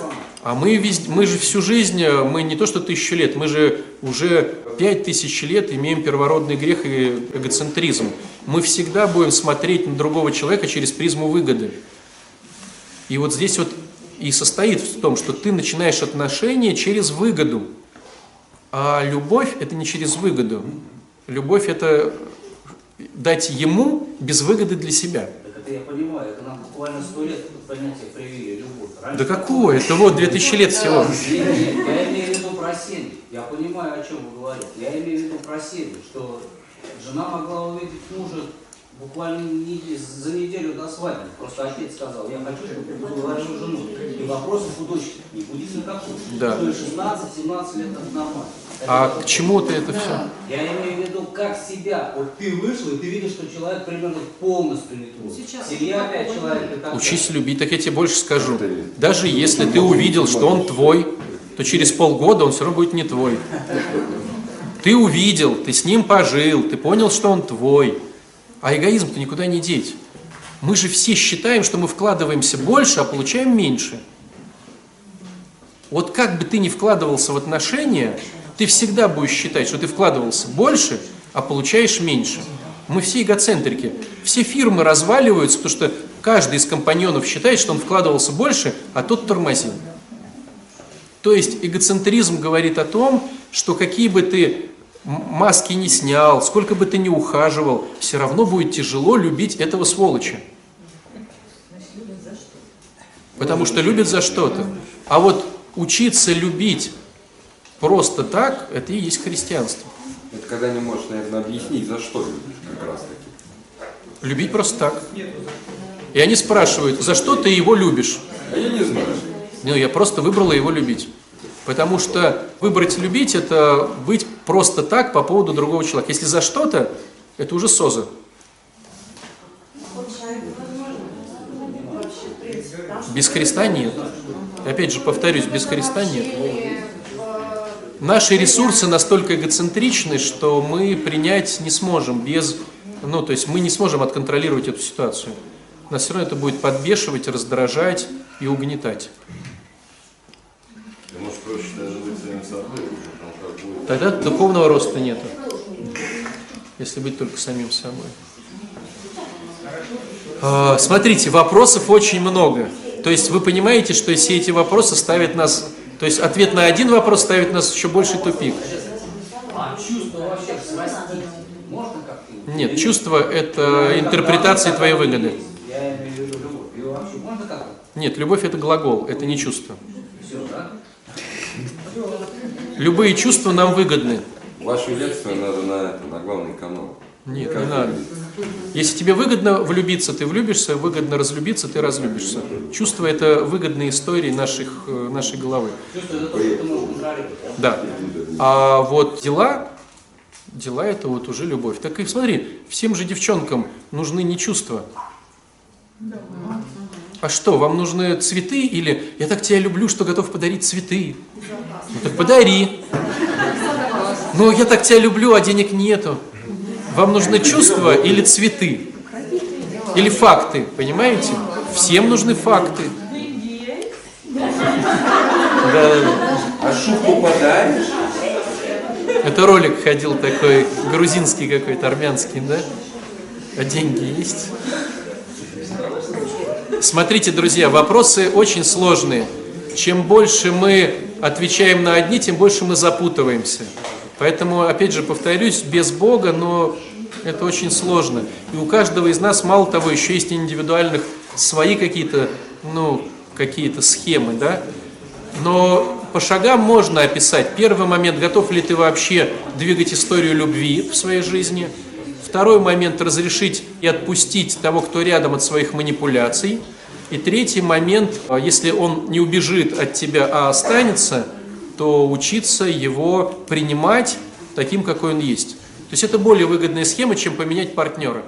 а? А мы, везде, мы же всю жизнь, э, мы не то что тысячу лет, мы же уже пять тысяч лет имеем первородный грех и эгоцентризм. Мы всегда будем смотреть на другого человека через призму выгоды. И вот здесь вот и состоит в том, что ты начинаешь отношения через выгоду. А любовь – это не через выгоду. Любовь – это дать ему без выгоды для себя. Это я понимаю, это нам буквально сто лет понятие привили, любовь. Раньше Да какое? Это вот 2000 лет всего. Нет, я имею в виду про семьи. Я понимаю, о чем вы говорите. Я имею в виду про семьи, что жена могла увидеть мужа буквально не- за неделю до свадьбы. Просто отец сказал, я хочу, чтобы ты поговорил жену. И вопросов у дочки не будет никаких. Да. Что и 16-17 лет это нормально. Это А просто- к чему ты это все? Я имею в виду, как себя. Вот ты вышел, и ты видишь, что человек примерно полностью не твой. Семья опять человек и так. Учись любить, так я тебе больше скажу. Даже если ты увидел, что он твой, то через полгода он все равно будет не твой. Ты увидел, ты с ним пожил, ты понял, что он твой. А эгоизм-то никуда не деть. Мы же все считаем, что мы вкладываемся больше, а получаем меньше. Вот как бы ты ни вкладывался в отношения, ты всегда будешь считать, что ты вкладывался больше, а получаешь меньше. Мы все эгоцентрики. Все фирмы разваливаются, потому что каждый из компаньонов считает, что он вкладывался больше, а тот тормозил. То есть эгоцентризм говорит о том, что какие бы ты маски не снял, сколько бы ты ни ухаживал, все равно будет тяжело любить этого сволоча. Потому что любят за что-то. А вот учиться любить просто так, это и есть христианство. Это когда не можешь, наверное, объяснить, за что любишь как раз таки. Любить просто так. И они спрашивают, за что ты его любишь? А я не знаю. Ну, я просто выбрала его любить. Потому что выбрать любить – это быть просто так по поводу другого человека. Если за что-то, это уже соза. Без Христа нет. Опять же, повторюсь, без Христа нет. Наши ресурсы настолько эгоцентричны, что мы принять не сможем без... Ну, то есть мы не сможем отконтролировать эту ситуацию. Нас все равно это будет подбешивать, раздражать и угнетать. Проще даже быть самим собой, потому как будет Тогда духовного роста нету. Если быть только самим собой. А, Смотрите, вопросов очень много. То есть вы понимаете, что все эти вопросы ставят нас... То есть ответ на один вопрос ставит нас еще больший тупик. А чувство вообще срастить можно как-то? Нет, чувство – это интерпретация твоей выгоды. Нет, любовь – это глагол, это не чувство. Любые чувства нам выгодны. Вашу лекцию надо на, это, на главный канал. Нет, Как не надо. любить. Если тебе выгодно влюбиться, ты влюбишься, выгодно разлюбиться, ты разлюбишься. Чувства – это выгодные истории наших, э, нашей головы. Чувство это то, что ты можешь контролировать. Да. А вот дела, дела – это вот уже любовь. Так и смотри, всем же девчонкам нужны не чувства. А что, вам нужны цветы или я так тебя люблю, что готов подарить цветы? Ну так подари. Ну я так тебя люблю, а денег нету. Вам нужны чувства или цветы? Или факты, понимаете? Всем нужны факты. Да. А шубку подаришь? Это ролик ходил такой, грузинский какой-то, армянский, да? А деньги есть? Смотрите, друзья, вопросы очень сложные. Чем больше мы отвечаем на одни, тем больше мы запутываемся. Поэтому, опять же, повторюсь, без Бога, но это очень сложно. И у каждого из нас, мало того, еще есть индивидуальных свои какие-то, ну, какие-то схемы, да? Но по шагам можно описать. Первый момент, готов ли ты вообще двигать историю любви в своей жизни. Второй момент, разрешить и отпустить того, кто рядом от своих манипуляций. И третий момент, а, если он не убежит от тебя, а останется, то учиться его принимать таким, какой он есть. То есть это более выгодная схема, чем поменять партнера.